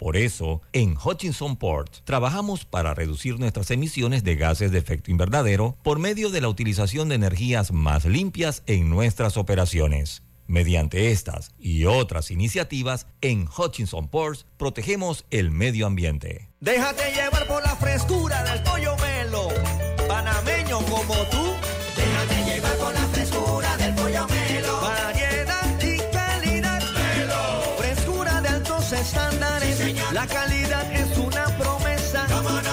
[SPEAKER 1] Por eso, en Hutchinson Port trabajamos para reducir nuestras emisiones de gases de efecto invernadero por medio de la utilización de energías más limpias en nuestras operaciones. Mediante estas y otras iniciativas, en Hutchinson Ports protegemos el medio ambiente.
[SPEAKER 15] Déjate llevar por la frescura del pollo melo. Panameño como tú. La calidad es una promesa.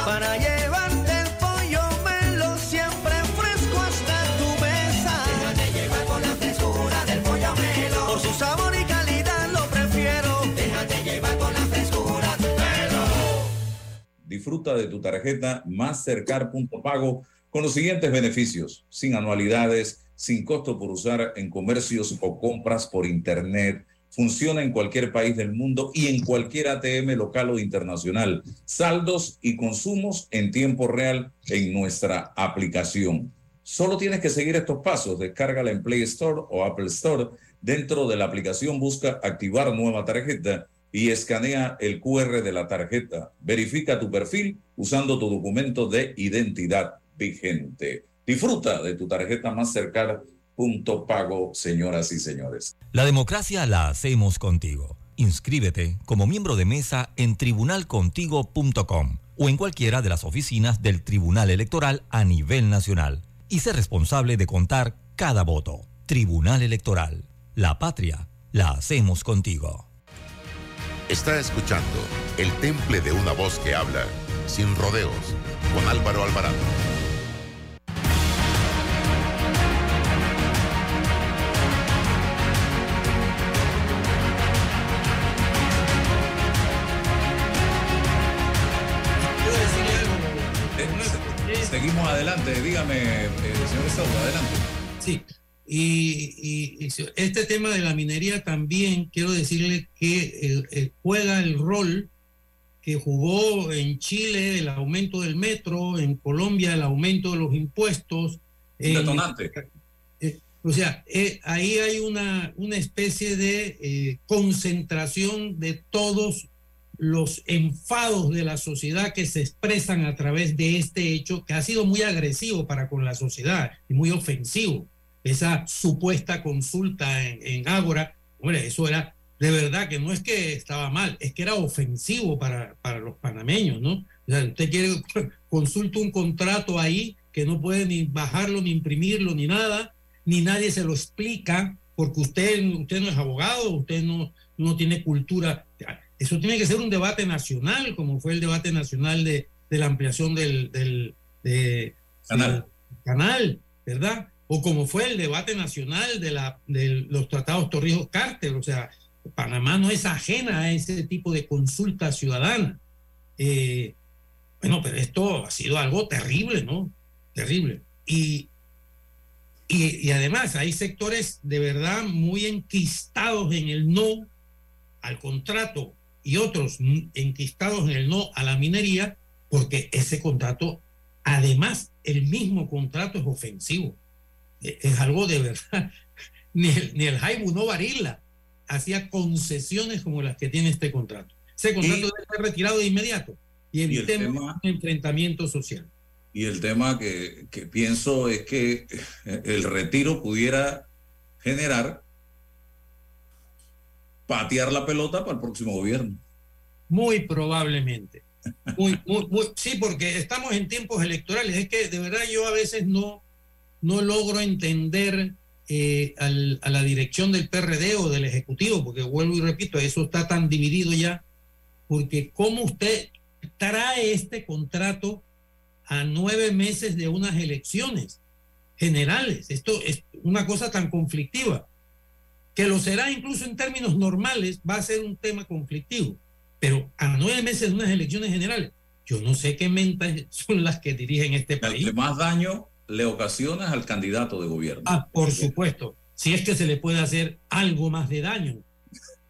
[SPEAKER 15] Para llevarte el pollo melo siempre fresco hasta tu mesa. Déjate llevar por la frescura del pollo melo. Por su sabor y calidad lo prefiero. Déjate llevar por la frescura del melo.
[SPEAKER 13] Disfruta de tu tarjeta Mastercard Punto Pago con los siguientes beneficios, sin anualidades, sin costo por usar en comercios o compras por internet. Funciona en cualquier país del mundo y en cualquier ATM local o internacional. Saldos y consumos en tiempo real en nuestra aplicación. Solo tienes que seguir estos pasos. Descárgala en Play Store o Apple Store. Dentro de la aplicación busca activar nueva tarjeta y escanea el QR de la tarjeta. Verifica tu perfil usando tu documento de identidad vigente. Disfruta de tu tarjeta Mastercard punto pago, señoras y señores.
[SPEAKER 1] La democracia la hacemos contigo. Inscríbete como miembro de mesa en tribunalcontigo.com o en cualquiera de las oficinas del Tribunal Electoral a nivel nacional y sé responsable de contar cada voto. Tribunal Electoral. La patria la hacemos contigo.
[SPEAKER 12] Está escuchando El Temple de una voz que habla sin rodeos con Álvaro Alvarado.
[SPEAKER 13] Seguimos adelante, dígame, eh, señor Sauda, adelante.
[SPEAKER 16] Sí, y, y- y este tema de la minería también quiero decirle que eh, eh, juega el rol que jugó en Chile el aumento del metro, en Colombia el aumento de los impuestos.
[SPEAKER 13] Un
[SPEAKER 16] en-
[SPEAKER 13] detonante.
[SPEAKER 16] eh, o sea, eh, ahí hay una, una especie de eh, concentración de todos los enfados de la sociedad que se expresan a través de este hecho que ha sido muy agresivo para con la sociedad y muy ofensivo. Esa supuesta consulta en, en Ágora, hombre, eso era de verdad que no es que estaba mal, es que era ofensivo para, para los panameños, ¿no? O sea, usted quiere consulta un contrato ahí que no puede ni bajarlo, ni imprimirlo, ni nada, ni nadie se lo explica, porque usted, usted no es abogado, usted no, no tiene cultura. Eso tiene que ser un debate nacional, como fue el debate nacional de, de la ampliación del, del de-
[SPEAKER 13] Canal.
[SPEAKER 16] del canal, ¿verdad? O como fue el debate nacional de, la, de los tratados Torrijos-Carter, o sea, Panamá no es ajena a ese tipo de consulta ciudadana. Eh, bueno, pero esto ha sido algo terrible, ¿no? Terrible. Y, y, y además hay sectores de verdad muy enquistados en el no al contrato y otros enquistados en el no a la minería, porque ese contrato, además, el mismo contrato es ofensivo. E- Es algo de verdad. Ni el, ni el Jaibu no Varila hacía concesiones como las que tiene este contrato. Ese contrato debe ser retirado de inmediato y
[SPEAKER 13] el
[SPEAKER 16] evitemos
[SPEAKER 13] tema-
[SPEAKER 16] un enfrentamiento social.
[SPEAKER 13] Y el tema que, que pienso es que el retiro pudiera generar patear la pelota para el próximo gobierno.
[SPEAKER 16] Muy probablemente. Muy, muy, muy- sí, porque estamos en tiempos electorales. Es que de verdad yo a veces no, no logro entender eh, a la dirección del PRD o del Ejecutivo, porque vuelvo y repito, eso está tan dividido ya, porque cómo usted trae este contrato a nueve meses de unas elecciones generales. Esto es una cosa tan conflictiva, que lo será incluso en términos normales, va a ser un tema conflictivo. Pero a nueve meses de unas elecciones generales, yo no sé qué mentas son las que dirigen este
[SPEAKER 13] El
[SPEAKER 16] país.
[SPEAKER 13] que más daño le ocasiona es al candidato de gobierno.
[SPEAKER 16] Ah, por supuesto. Si es que se le puede hacer algo más de daño.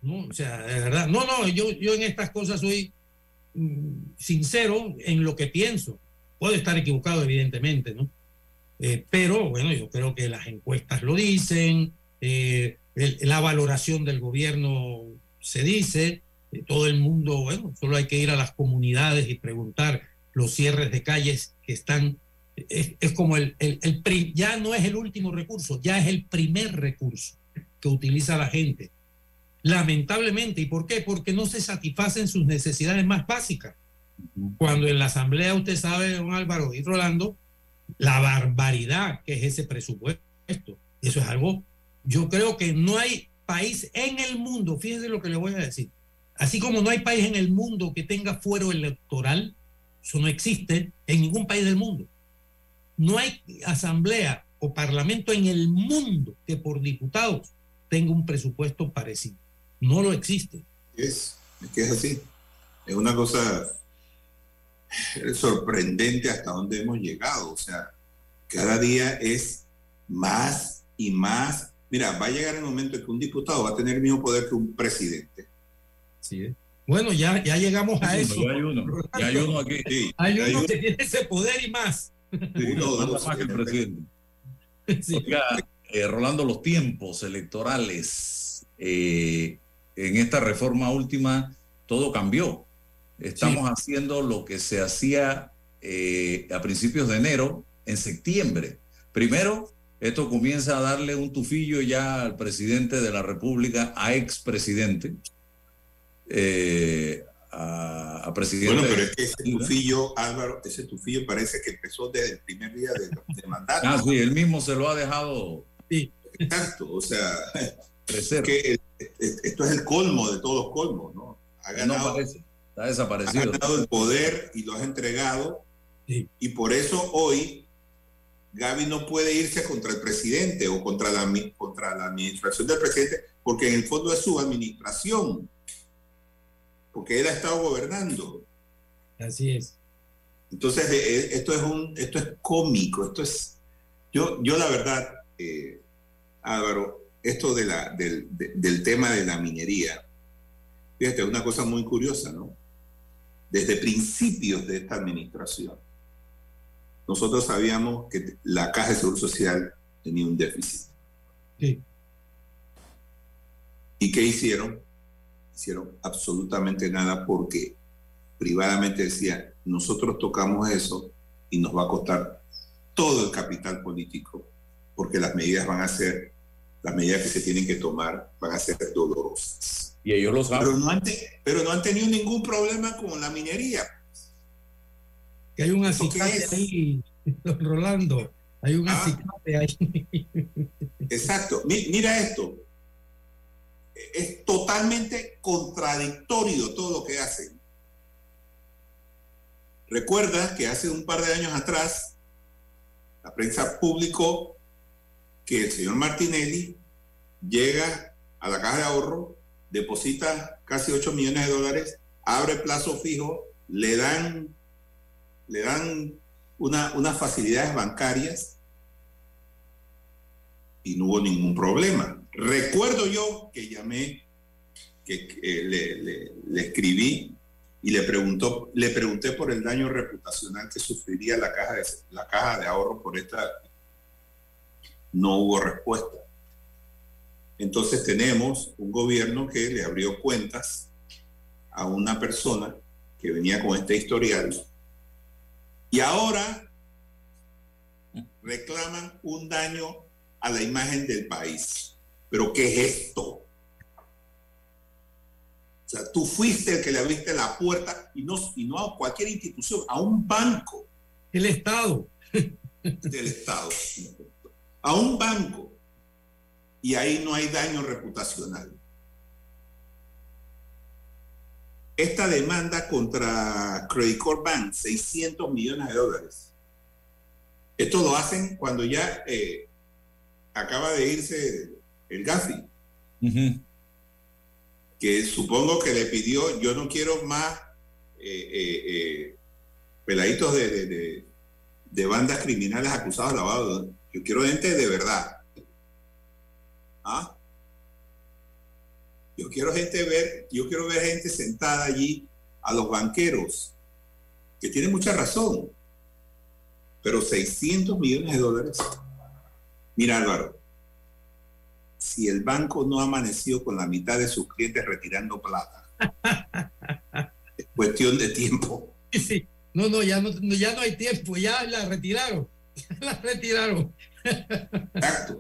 [SPEAKER 16] ¿no? O sea, de verdad. No, no, yo, yo en estas cosas soy mm, sincero en lo que pienso. Puedo estar equivocado, evidentemente, ¿no? Eh, pero bueno, yo creo que las encuestas lo dicen, eh, el- la valoración del gobierno se dice, eh, todo el mundo, bueno, solo hay que ir a las comunidades y preguntar los cierres de calles que están, es, es como el, el, el pri- ya no es el último recurso, ya es el primer recurso que utiliza la gente. Lamentablemente, ¿y por qué? Porque no se satisfacen sus necesidades más básicas. Cuando en la asamblea usted sabe, don Álvaro y Rolando, la barbaridad que es ese presupuesto. Eso es algo, yo creo que no hay país en el mundo, fíjense lo que le voy a decir, así como no hay país en el mundo que tenga fuero electoral, eso no existe en ningún país del mundo. No hay asamblea o parlamento en el mundo que por diputados tenga un presupuesto parecido. No lo existe.
[SPEAKER 14] Es, que es así. Es una cosa sorprendente hasta dónde hemos llegado. O sea, cada día es más y más. Mira, va a llegar el momento en que un diputado va a tener el mismo poder que un presidente.
[SPEAKER 16] Sí, Bueno, ya, ya llegamos a
[SPEAKER 13] Sí,
[SPEAKER 16] eso.
[SPEAKER 13] ya hay uno, ya hay uno aquí.
[SPEAKER 14] Sí,
[SPEAKER 16] Hay
[SPEAKER 14] hay
[SPEAKER 16] uno que tiene ese poder y más.
[SPEAKER 13] Uno manda más que el presidente. Oiga, eh, Rolando, los tiempos electorales eh, en esta reforma última, todo cambió. Estamos haciendo lo que se hacía eh, a principios de enero, en septiembre. Primero, esto comienza a darle un tufillo ya al presidente de la República, a expresidente, eh, a, a presidente.
[SPEAKER 14] Bueno, pero es que ese tufillo, Álvaro, ese tufillo parece que empezó desde el primer día de, de mandato.
[SPEAKER 13] Ah, sí, él mismo se lo ha dejado.
[SPEAKER 16] Sí.
[SPEAKER 14] Exacto, o sea, que esto es el colmo de todos los colmos, ¿no? Ha
[SPEAKER 13] No
[SPEAKER 14] ganado,
[SPEAKER 13] aparece, está
[SPEAKER 14] ha
[SPEAKER 13] desaparecido.
[SPEAKER 14] ganado el poder y lo has entregado, y por eso hoy Gaby no puede irse contra el presidente o contra la, contra la administración del presidente, porque en el fondo es su administración, porque él ha estado gobernando.
[SPEAKER 16] Así es.
[SPEAKER 14] Entonces, eh, eh, esto es un, esto es cómico, esto es, yo, yo la verdad, eh, Álvaro, esto de la, del, de- del tema de la minería, fíjate, es una cosa muy curiosa, ¿no? Desde principios de esta administración, nosotros sabíamos que la Caja de Seguro Social tenía un déficit.
[SPEAKER 16] Sí.
[SPEAKER 14] ¿Y qué hicieron? Hicieron absolutamente nada porque privadamente decían, nosotros tocamos eso y nos va a costar todo el capital político, porque las medidas van a ser, las medidas que se tienen que tomar van a ser dolorosas.
[SPEAKER 13] Y ellos lo saben.
[SPEAKER 14] Pero no han, te- pero no han tenido ningún problema con la minería.
[SPEAKER 16] Que hay un
[SPEAKER 14] ¿Eso qué
[SPEAKER 16] acicate ahí, don Rolando. Hay un
[SPEAKER 14] Ah.
[SPEAKER 16] acicate ahí.
[SPEAKER 14] Exacto. Mi- mira esto. Es totalmente contradictorio todo lo que hacen. Recuerda que hace un par de años atrás la prensa publicó que el señor Martinelli llega a la caja de ahorro, deposita casi 8 millones de dólares, abre plazo fijo, le dan, le dan una, unas facilidades bancarias y no hubo ningún problema. Recuerdo yo que llamé, que, eh, le, le- le escribí y le, preguntó, le pregunté por el daño reputacional que sufriría la caja de, la caja de ahorro por esta. No hubo respuesta. Entonces tenemos un gobierno que le abrió cuentas a una persona que venía con este historial y ahora reclaman un daño a la imagen del país. Pero ¿qué es esto? O sea, tú fuiste el que le abriste la puerta y no, y no a cualquier institución, a un banco
[SPEAKER 16] El Estado.
[SPEAKER 14] del Estado. A un banco. Y ahí no hay daño reputacional. Esta demanda contra Credit Corp Bank, 600 millones de dólares. Esto lo hacen cuando ya eh, acaba de irse el Gafi, que supongo que le pidió, yo no quiero más eh, eh, eh, peladitos de, de- de- de bandas criminales acusados de lavado. Yo quiero gente de verdad. ¿Ah? Yo quiero gente ver, yo quiero ver gente sentada allí a los banqueros, que tienen mucha razón. Pero 600 millones de dólares. Mira, Álvaro, si el banco no ha amanecido con la mitad de sus clientes retirando plata, es cuestión de tiempo.
[SPEAKER 16] Sí. No, no, ya no, ya no hay tiempo, ya la retiraron. Ya la retiraron.
[SPEAKER 14] Exacto.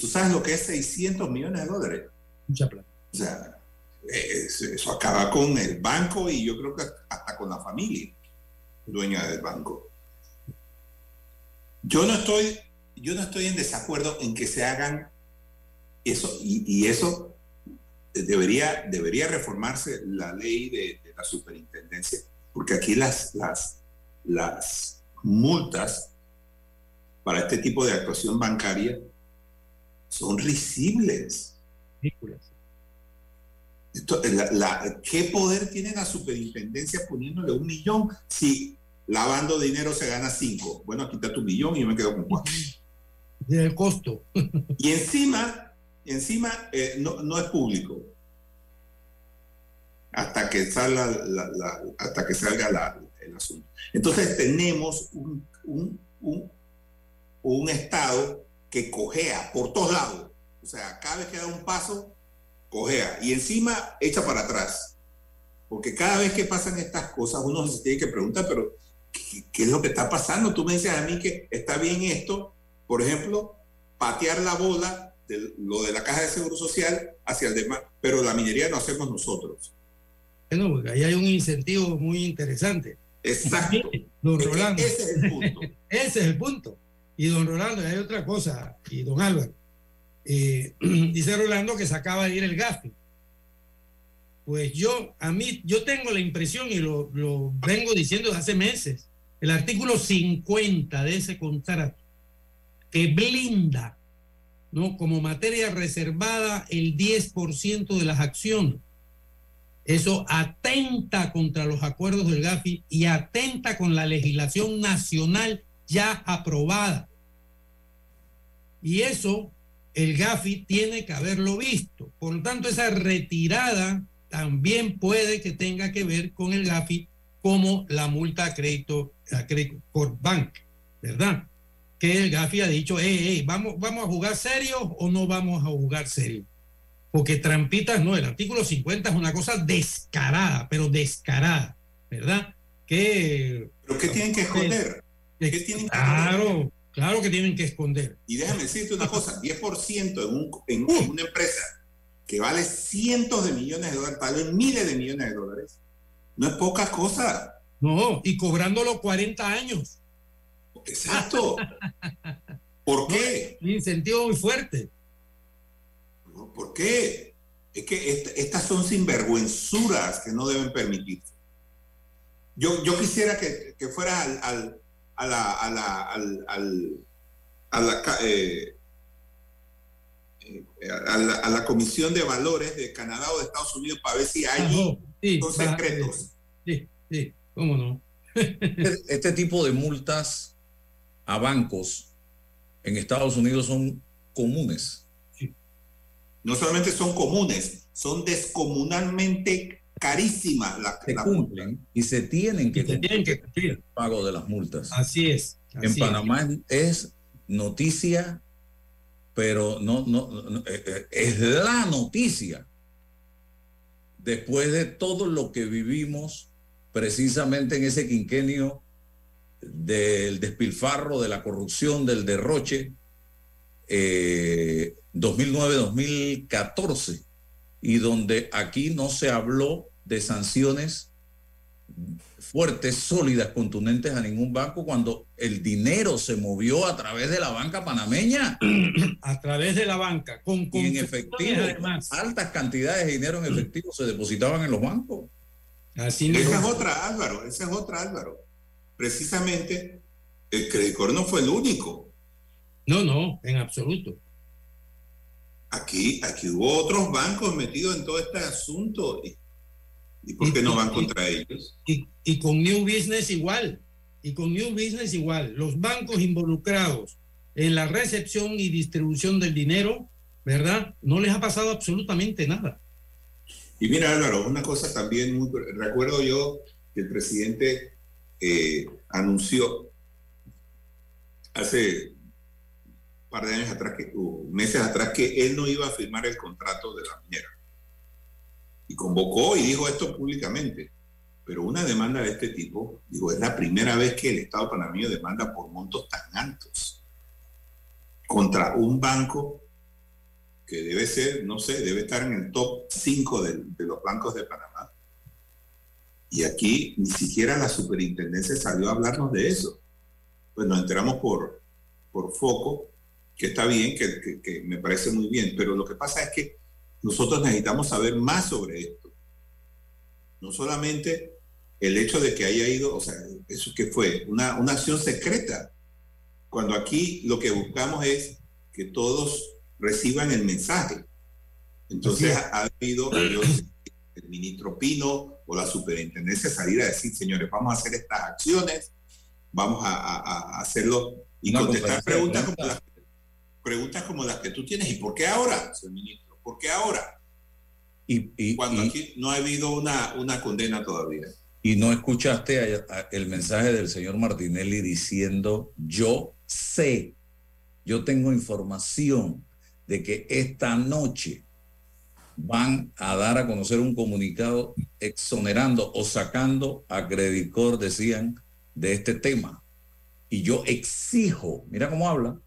[SPEAKER 14] ¿Tú sabes lo que es 600 millones de dólares?
[SPEAKER 16] Mucha plata.
[SPEAKER 14] O sea, es- eso acaba con el banco y yo creo que hasta con la familia dueña del banco. Yo no estoy, yo no estoy en desacuerdo en que se hagan eso y, eso debería, debería reformarse la ley de, de la superintendencia, porque aquí las, las, las multas para este tipo de actuación bancaria son risibles. Esto, la- la- ¿Qué poder tiene la superintendencia poniéndole un millón si lavando dinero se gana cinco? Bueno, aquí está tu millón y yo me quedo con cuatro.
[SPEAKER 16] El costo.
[SPEAKER 14] Y encima, encima eh, no, no es público. Hasta que salga, la- la- hasta que salga el asunto. Entonces tenemos un, un, un, un Estado que cojea por todos lados. O sea, cada vez que da un paso, cojea. Y encima echa para atrás. Porque cada vez que pasan estas cosas, uno se tiene que preguntar, pero ¿qué, qué es lo que está pasando? Tú me dices a mí que está bien esto, por ejemplo, patear la bola de lo de la caja de seguro social hacia el demás, pero la minería no hacemos nosotros.
[SPEAKER 16] Bueno, porque ahí hay un incentivo muy interesante.
[SPEAKER 14] Exacto.
[SPEAKER 16] Don Rolando.
[SPEAKER 14] Ese es el punto.
[SPEAKER 16] Ese es el punto. Y don Rolando, hay otra cosa, y don Álvaro. Eh, dice Rolando que se acaba de ir el GAFI. Pues yo, a mí, yo tengo la impresión, y lo, lo vengo diciendo desde hace meses, el artículo 50 de ese contrato, que blinda, ¿no? Como materia reservada el 10% de las acciones. Eso atenta contra los acuerdos del GAFI y atenta con la legislación nacional ya aprobada. Y eso el GAFI tiene que haberlo visto. Por lo tanto, esa retirada también puede que tenga que ver con el GAFI como la multa a crédito, a crédito por bank, ¿verdad? Que el GAFI ha dicho, hey, hey, ¿vamos, ¿vamos a jugar serio o no vamos a jugar serio? Porque trampitas no, el artículo 50 es una cosa descarada, pero descarada, ¿verdad? Que...
[SPEAKER 14] ¿Pero qué tienen que esconder? ¿Qué tienen que
[SPEAKER 16] claro, claro que tienen que esconder.
[SPEAKER 14] Y déjame decirte una cosa, 10% en, un, en, una empresa que vale cientos de millones de dólares, vale miles de millones de dólares, no es poca cosa.
[SPEAKER 16] No, y cobrándolo 40 años.
[SPEAKER 14] Exacto. ¿Por qué?
[SPEAKER 16] Un incentivo muy fuerte.
[SPEAKER 14] ¿Por qué? Es que est estas son sinvergüenzuras que no deben permitirse. Yo, yo quisiera que, que fuera al, al, a la, a la, al, al, a la, eh, a la, a la, Comisión de Valores de Canadá o de Estados Unidos para ver si allí sí, son secretos.
[SPEAKER 16] Sí, sí, cómo no.
[SPEAKER 13] este, este tipo de multas a bancos en Estados Unidos son comunes.
[SPEAKER 14] No solamente son comunes, son descomunalmente carísimas las
[SPEAKER 13] se
[SPEAKER 14] la
[SPEAKER 13] cumplen
[SPEAKER 14] multa.
[SPEAKER 13] y se tienen que
[SPEAKER 16] Se
[SPEAKER 13] cumplir
[SPEAKER 16] tienen que cumplir.
[SPEAKER 13] el pago de las multas.
[SPEAKER 16] Así es.
[SPEAKER 13] en Panamá es noticia, pero no, no, no, eh, eh, es la noticia. Después de todo lo que vivimos precisamente en ese quinquenio del despilfarro, de la corrupción, del derroche, eh, 2009-2014, y donde aquí no se habló de sanciones fuertes, sólidas, contundentes a ningún banco cuando el dinero se movió a través de la banca panameña.
[SPEAKER 16] A través de la banca, con
[SPEAKER 13] Y en efectivo,
[SPEAKER 16] además.
[SPEAKER 13] altas cantidades de dinero en efectivo se depositaban en los bancos.
[SPEAKER 16] Así
[SPEAKER 14] Esa es otra, Álvaro, esa es otra, Álvaro. Precisamente, el Credicor no fue el único.
[SPEAKER 16] No, no, en absoluto.
[SPEAKER 14] Aquí, aquí hubo otros bancos metidos en todo este asunto. ¿Y, y por qué no van contra ellos?
[SPEAKER 16] Y, con New Business igual. Y con New Business igual. Los bancos involucrados en la recepción y distribución del dinero, ¿verdad? No les ha pasado absolutamente nada.
[SPEAKER 14] Y mira, Álvaro, una cosa también muy... Recuerdo yo que el presidente eh, anunció hace par de años atrás, que, meses atrás, que él no iba a firmar el contrato de la minera. Y convocó y dijo esto públicamente. Pero una demanda de este tipo, digo, es la primera vez que el Estado panameño demanda por montos tan altos contra un banco que debe ser, no sé, debe estar en el top 5 de, de los bancos de Panamá. Y aquí ni siquiera la superintendencia salió a hablarnos de eso. Pues nos enteramos por, por foco, que está bien, que, que, que me parece muy bien, pero lo que pasa es que nosotros necesitamos saber más sobre esto. No solamente el hecho de que haya ido, o sea, eso que fue, una, una acción secreta, cuando aquí lo que buscamos es que todos reciban el mensaje. Entonces ha habido el ministro Pino o la superintendencia salir a decir, señores, vamos a hacer estas acciones, vamos a, a, a hacerlo y
[SPEAKER 13] Una
[SPEAKER 14] contestar preguntas como, las, preguntas como las que tú tienes. ¿Y por qué ahora, señor ministro? ¿Por qué ahora?
[SPEAKER 13] Y, y,
[SPEAKER 14] Cuando
[SPEAKER 13] y-
[SPEAKER 14] aquí no ha habido una, una condena todavía.
[SPEAKER 13] y no escuchaste a- a- el mensaje del señor Martinelli diciendo, yo sé, yo tengo información de que esta noche van a dar a conocer un comunicado exonerando o sacando a Credicor, decían, de este tema. Y yo exijo, mira cómo habla,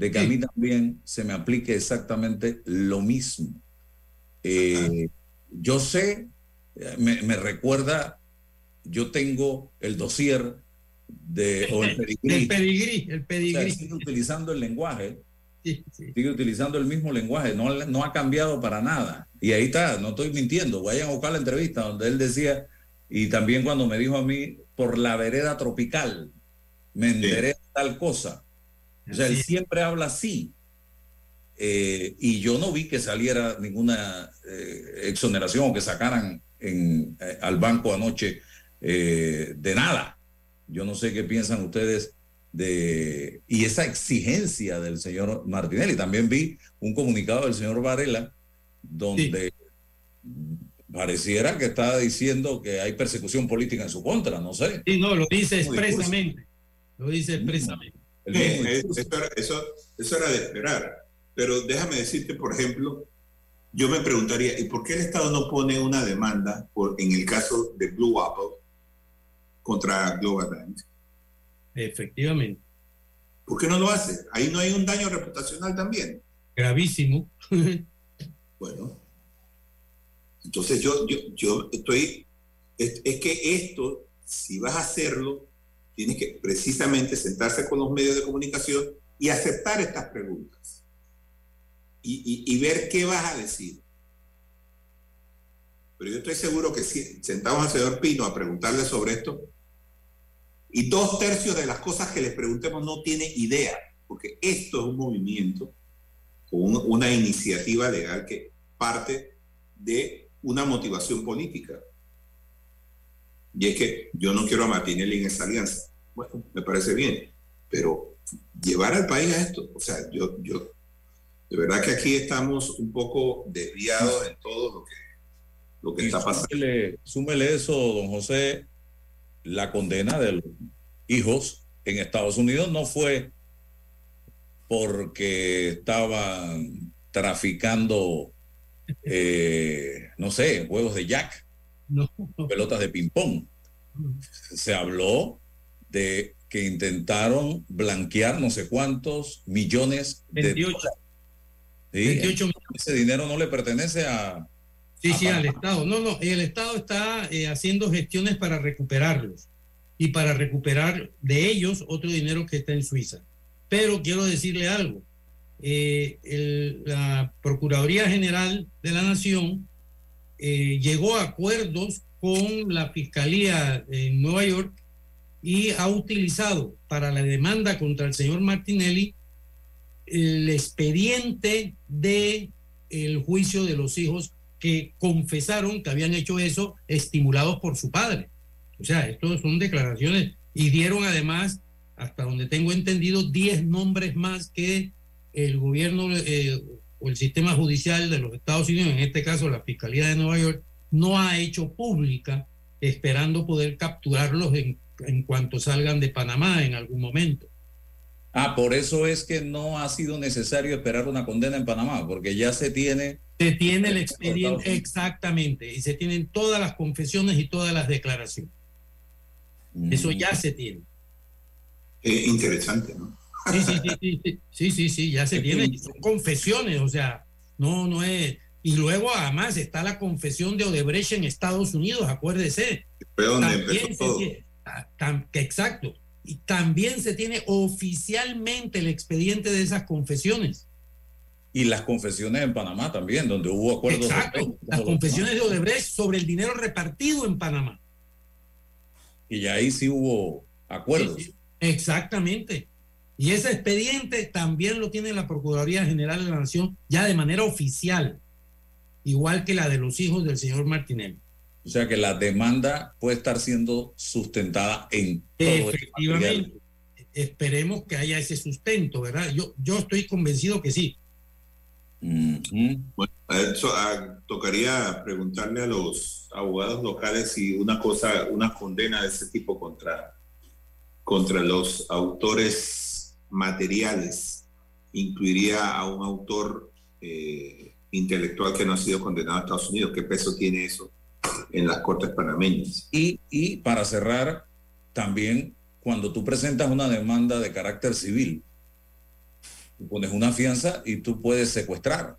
[SPEAKER 13] de que a mí también se me aplique exactamente lo mismo. Eh, yo sé me, me recuerda, yo tengo el dossier de, o el pedigrí.
[SPEAKER 16] El pedigrí, el
[SPEAKER 13] O sea,
[SPEAKER 16] pedigrí.
[SPEAKER 13] sigue utilizando el lenguaje,
[SPEAKER 16] Sí, sí.
[SPEAKER 13] sigue utilizando el mismo lenguaje, no, no ha cambiado para nada. Y ahí está, no estoy mintiendo, vayan a buscar la entrevista donde él decía, y también cuando me dijo a mí, por la vereda tropical, me enteré de tal cosa. O sea, él siempre habla así. Eh, y yo no vi que saliera ninguna eh, exoneración o que sacaran en, eh, al banco anoche de nada. Yo no sé qué piensan ustedes de... Y esa exigencia del señor Martinelli. También vi un comunicado del señor Varela donde pareciera que está diciendo que hay persecución política en su contra, no sé.
[SPEAKER 16] Sí, no, lo dice expresamente. Lo dice expresamente.
[SPEAKER 13] El mismo
[SPEAKER 14] Eh, eso, eso, eso era de esperar. Pero déjame decirte, por ejemplo, yo me preguntaría, ¿y por qué el Estado no pone una demanda por, en el caso de Blue Apple contra Global Bank?
[SPEAKER 16] Efectivamente.
[SPEAKER 14] ¿Por qué no lo hace? Ahí no hay un daño reputacional también.
[SPEAKER 16] Gravísimo.
[SPEAKER 14] Bueno, entonces yo, yo, yo estoy, es, es que esto, si vas a hacerlo, tienes que precisamente sentarse con los medios de comunicación y aceptar estas preguntas y, ver qué vas a decir. Pero yo estoy seguro que si sentamos al señor Pino a preguntarle sobre esto, y dos tercios de las cosas que les preguntemos no tiene idea, porque esto es un movimiento con un- una iniciativa legal que parte de una motivación política. Y es que yo no quiero a Martinelli en esa alianza. Bueno, me parece bien, pero llevar al país a esto, o sea, yo, yo, de verdad que aquí estamos un poco desviados en todo lo que, lo que
[SPEAKER 13] Y
[SPEAKER 14] está pasando.
[SPEAKER 13] súmele, súmele eso, don José, la condena de los hijos en Estados Unidos no fue porque estaban traficando, eh, no sé, juegos de jack,
[SPEAKER 16] No.
[SPEAKER 13] pelotas de ping-pong. Se habló de que intentaron blanquear no sé cuántos millones de
[SPEAKER 16] 28.
[SPEAKER 13] dólares. Sí,
[SPEAKER 16] 28 millones.
[SPEAKER 13] ese dinero no le pertenece a,
[SPEAKER 16] Sí,
[SPEAKER 13] a
[SPEAKER 16] sí, al. Estado. No, no, el Estado está eh, haciendo gestiones para recuperarlos y para recuperar de ellos otro dinero que está en Suiza. Pero quiero decirle algo. Eh, el- la Procuraduría General de la Nación eh, llegó a acuerdos con la Fiscalía en Nueva York y ha utilizado para la demanda contra el señor Martinelli el expediente de el juicio de los hijos que confesaron que habían hecho eso estimulados por su padre. O sea, esto son declaraciones y dieron además, hasta donde tengo entendido, 10 nombres más que el gobierno eh, o el sistema judicial de los Estados Unidos, en este caso la Fiscalía de Nueva York, no ha hecho pública, esperando poder capturarlos en, en cuanto salgan de Panamá en algún momento.
[SPEAKER 13] Ah, por eso es que no ha sido necesario esperar una condena en Panamá, porque ya se tiene.
[SPEAKER 16] Se tiene el expediente exactamente y se tienen todas las confesiones y todas las declaraciones. Eso ya se tiene.
[SPEAKER 14] Eh, interesante, ¿no?
[SPEAKER 16] Sí, sí, sí, sí, sí, sí, sí, sí, ya se tiene. Son confesiones, o sea, no, no es. Y luego además está la confesión de Odebrecht en Estados Unidos, acuérdese.
[SPEAKER 14] Fue donde
[SPEAKER 16] También
[SPEAKER 14] empezó
[SPEAKER 16] se
[SPEAKER 14] todo.
[SPEAKER 16] Exacto. Y también se tiene oficialmente el expediente de esas confesiones.
[SPEAKER 13] Y las confesiones en Panamá también, donde hubo acuerdos.
[SPEAKER 16] Exacto. Las confesiones de. Odebrecht sobre el dinero repartido en Panamá.
[SPEAKER 13] Y ahí sí hubo acuerdos.
[SPEAKER 16] Sí, Exactamente. Y ese expediente también lo tiene la Procuraduría General de la Nación ya de manera oficial, igual que la de los hijos del señor Martinelli.
[SPEAKER 13] O sea que la demanda puede estar siendo sustentada en todo este.
[SPEAKER 16] Efectivamente. Esperemos que haya ese sustento, ¿verdad? Yo, yo estoy convencido que sí.
[SPEAKER 14] Bueno, a eso, ah, tocaría preguntarle a los abogados locales si una cosa, una condena de ese tipo contra, contra los autores materiales incluiría a un autor eh, intelectual que no ha sido condenado a Estados Unidos. ¿Qué peso tiene eso en las cortes panameñas?
[SPEAKER 13] Y, y para cerrar, también cuando tú presentas una demanda de carácter civil, tú pones una fianza y tú puedes secuestrar.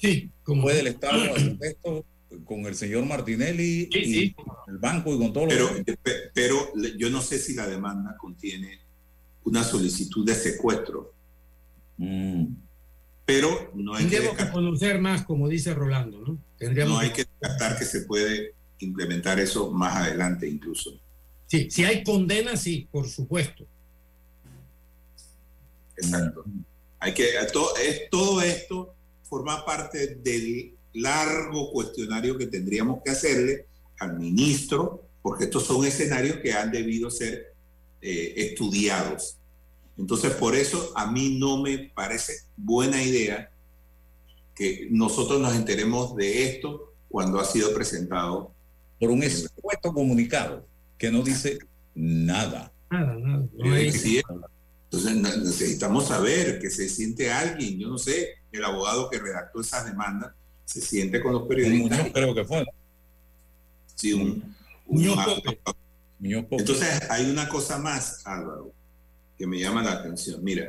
[SPEAKER 16] Sí, como
[SPEAKER 13] puede el Estado hacer esto con el señor Martinelli y con el banco y con todo
[SPEAKER 14] Pero,
[SPEAKER 13] lo
[SPEAKER 14] pe- pero yo no sé si la demanda contiene una solicitud de secuestro.
[SPEAKER 13] Mm.
[SPEAKER 14] Pero no hay, que
[SPEAKER 16] Tendríamos que
[SPEAKER 14] descartar,
[SPEAKER 16] conocer más, como dice Rolando, ¿no? Tendríamos
[SPEAKER 14] no hay que descartar que se puede implementar eso más adelante incluso.
[SPEAKER 16] Sí, si hay condena, sí, por supuesto.
[SPEAKER 14] Exacto. Hay que, to- es, todo esto forma parte del largo cuestionario que tendríamos que hacerle al ministro, porque estos son escenarios que han debido ser eh, estudiados. Entonces, por eso a mí no me parece buena idea que nosotros nos enteremos de esto cuando ha sido presentado.
[SPEAKER 13] por un expuesto comunicado que no dice nada.
[SPEAKER 16] Nada, nada. no
[SPEAKER 14] Entonces ne- necesitamos saber que se siente alguien, yo no sé, el abogado que redactó esas demandas se siente con los periodistas.
[SPEAKER 13] Muñoz creo que fue.
[SPEAKER 14] Sí, un, un-
[SPEAKER 16] Muñoz
[SPEAKER 13] Muñoz Pope.
[SPEAKER 14] Entonces hay una cosa más, Álvaro, que me llama la atención. Mira,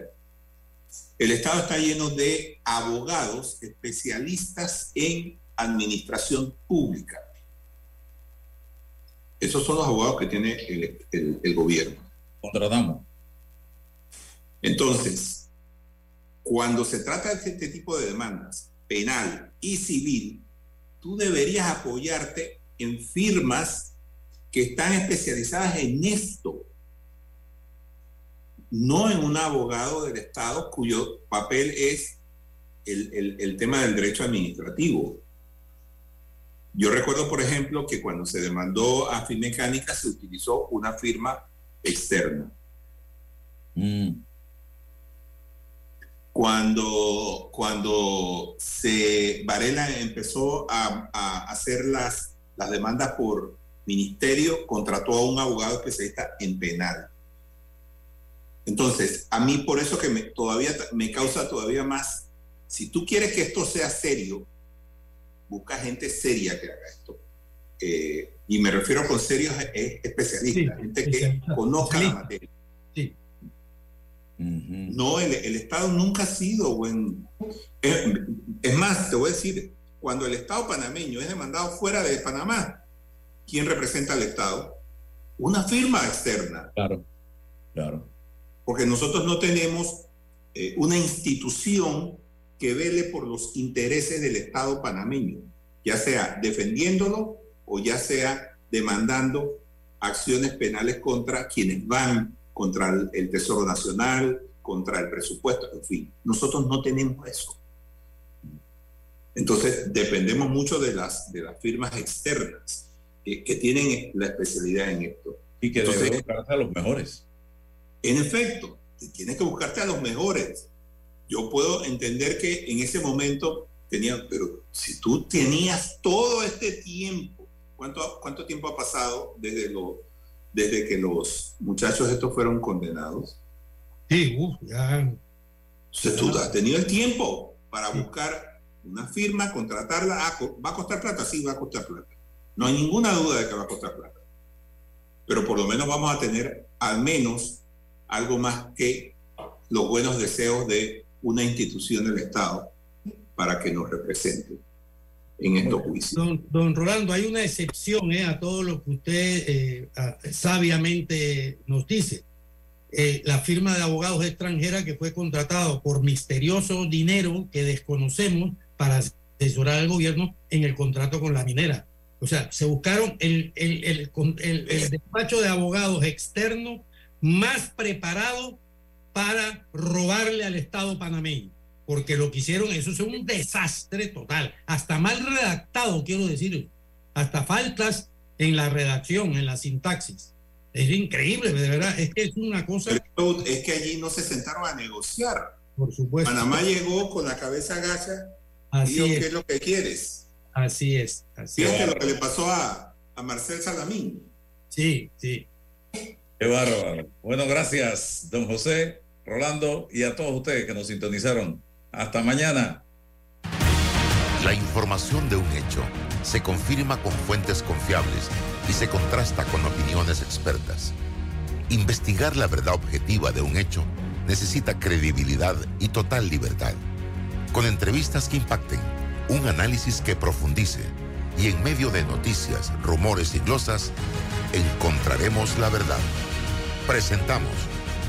[SPEAKER 14] el Estado está lleno de abogados especialistas en administración pública. Esos son los abogados que tiene el, el- el gobierno.
[SPEAKER 13] Contratamos.
[SPEAKER 14] Entonces, cuando se trata de este tipo de demandas, penal y civil, tú deberías apoyarte en firmas que están especializadas en esto, no en un abogado del Estado cuyo papel es el, el- el tema del derecho administrativo. Yo recuerdo, por ejemplo, que cuando se demandó a Finmecánica se utilizó una firma externa.
[SPEAKER 13] Mm.
[SPEAKER 14] cuando, cuando se Varela empezó a, a hacer las, las demandas por ministerio, contrató a un abogado especialista en penal. Entonces, a mí por eso que me, todavía me causa todavía más, si tú quieres que esto sea serio, busca gente seria que haga esto. Eh, y me refiero con serios eh, especialistas, gente que conozca la materia.
[SPEAKER 16] Sí.
[SPEAKER 14] No, el, el Estado nunca ha sido buen. Es, es más, te voy a decir, cuando el Estado panameño es demandado fuera de Panamá, ¿quién representa al Estado? Una firma externa.
[SPEAKER 13] Claro, claro.
[SPEAKER 14] Porque nosotros no tenemos eh, una institución que vele por los intereses del Estado panameño, ya sea defendiéndolo o ya sea demandando acciones penales contra quienes van contra el, el Tesoro Nacional, contra el presupuesto, en fin. Nosotros no tenemos eso. Entonces, dependemos mucho de las, de las firmas externas que, que tienen la especialidad en esto.
[SPEAKER 13] Y que
[SPEAKER 14] Entonces,
[SPEAKER 13] debe buscarse a los mejores.
[SPEAKER 14] En efecto, tienes que buscarte a los mejores. Yo puedo entender que en ese momento tenía, pero si tú tenías todo este tiempo, ¿cuánto, cuánto tiempo ha pasado desde, lo, desde que los muchachos estos fueron condenados?
[SPEAKER 16] Sí, uf, ya.
[SPEAKER 14] Entonces tú has tenido el tiempo para buscar una firma, contratarla. Ah, ¿Va a costar plata? Sí, va a costar plata. No hay ninguna duda de que va a costar plata. Pero por lo menos vamos a tener al menos algo más que los buenos deseos de una institución del Estado para que nos represente en estos juicios.
[SPEAKER 16] Don, don Rolando, hay una excepción eh, a todo lo que usted eh, sabiamente nos dice. Eh, la firma de abogados extranjera que fue contratado por misterioso dinero que desconocemos para asesorar al gobierno en el contrato con la minera. O sea, se buscaron el, el, el, el- el despacho de abogados externo más preparado para robarle al Estado panameño. Porque lo que hicieron, eso es un desastre total. Hasta mal redactado, quiero decir. Hasta faltas en la redacción, en la sintaxis. Es increíble, de verdad. Es que es una cosa.
[SPEAKER 14] Pero es que allí no se sentaron a negociar.
[SPEAKER 16] Por supuesto.
[SPEAKER 14] Panamá llegó con la cabeza agacha y
[SPEAKER 16] Así
[SPEAKER 14] dijo,
[SPEAKER 16] es.
[SPEAKER 14] ¿qué es lo que quieres?
[SPEAKER 16] Así es. Así
[SPEAKER 14] Fíjate
[SPEAKER 16] es.
[SPEAKER 14] lo que le pasó a, a Marcel Salamín.
[SPEAKER 16] Sí, sí.
[SPEAKER 13] Qué bárbaro. Bueno, gracias, don José, Rolando y a todos ustedes que nos sintonizaron. Hasta mañana.
[SPEAKER 12] La información de un hecho se confirma con fuentes confiables y se contrasta con opiniones expertas. Investigar la verdad objetiva de un hecho necesita credibilidad y total libertad. Con entrevistas que impacten, un análisis que profundice y en medio de noticias, rumores y glosas, encontraremos la verdad. Presentamos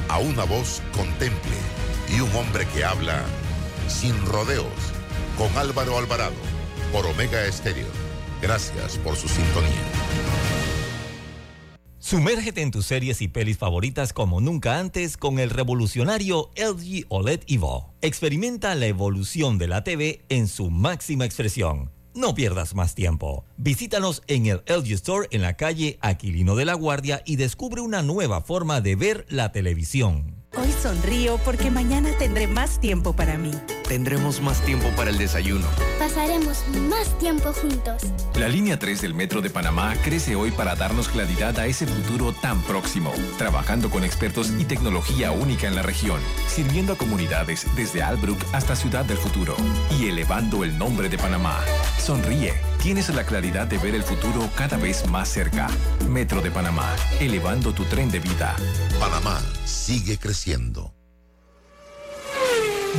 [SPEAKER 12] a una voz contemple y un hombre que habla sin rodeos con Álvaro Alvarado por Omega Estéreo. Gracias por su sintonía.
[SPEAKER 1] Sumérgete en tus series y pelis favoritas como nunca antes con el revolucionario LG OLED Evo. Experimenta la evolución de la TV en su máxima expresión. No pierdas más tiempo. Visítanos en el LG Store en la calle Aquilino de la Guardia y descubre una nueva forma de ver la televisión.
[SPEAKER 6] Hoy sonrío porque mañana tendré más tiempo para mí.
[SPEAKER 17] Tendremos más tiempo para el desayuno.
[SPEAKER 18] Pasaremos más tiempo juntos.
[SPEAKER 19] La línea 3 del Metro de Panamá crece hoy para darnos claridad a ese futuro tan próximo, trabajando con expertos y tecnología única en la región, sirviendo a comunidades desde Albrook hasta Ciudad del Futuro y elevando el nombre de Panamá. Sonríe, tienes la claridad de ver el futuro cada vez más cerca. Metro de Panamá, elevando tu tren de vida.
[SPEAKER 12] Panamá sigue creciendo.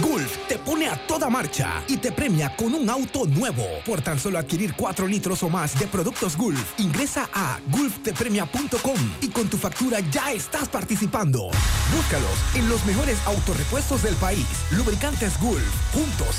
[SPEAKER 9] Gulf te pone a toda marcha y te premia con un auto nuevo. Por tan solo adquirir 4 litros o más de productos Gulf, ingresa a gulftepremia.com y con tu factura ya estás participando. Búscalos en los mejores autorepuestos del país. Lubricantes Gulf. Juntos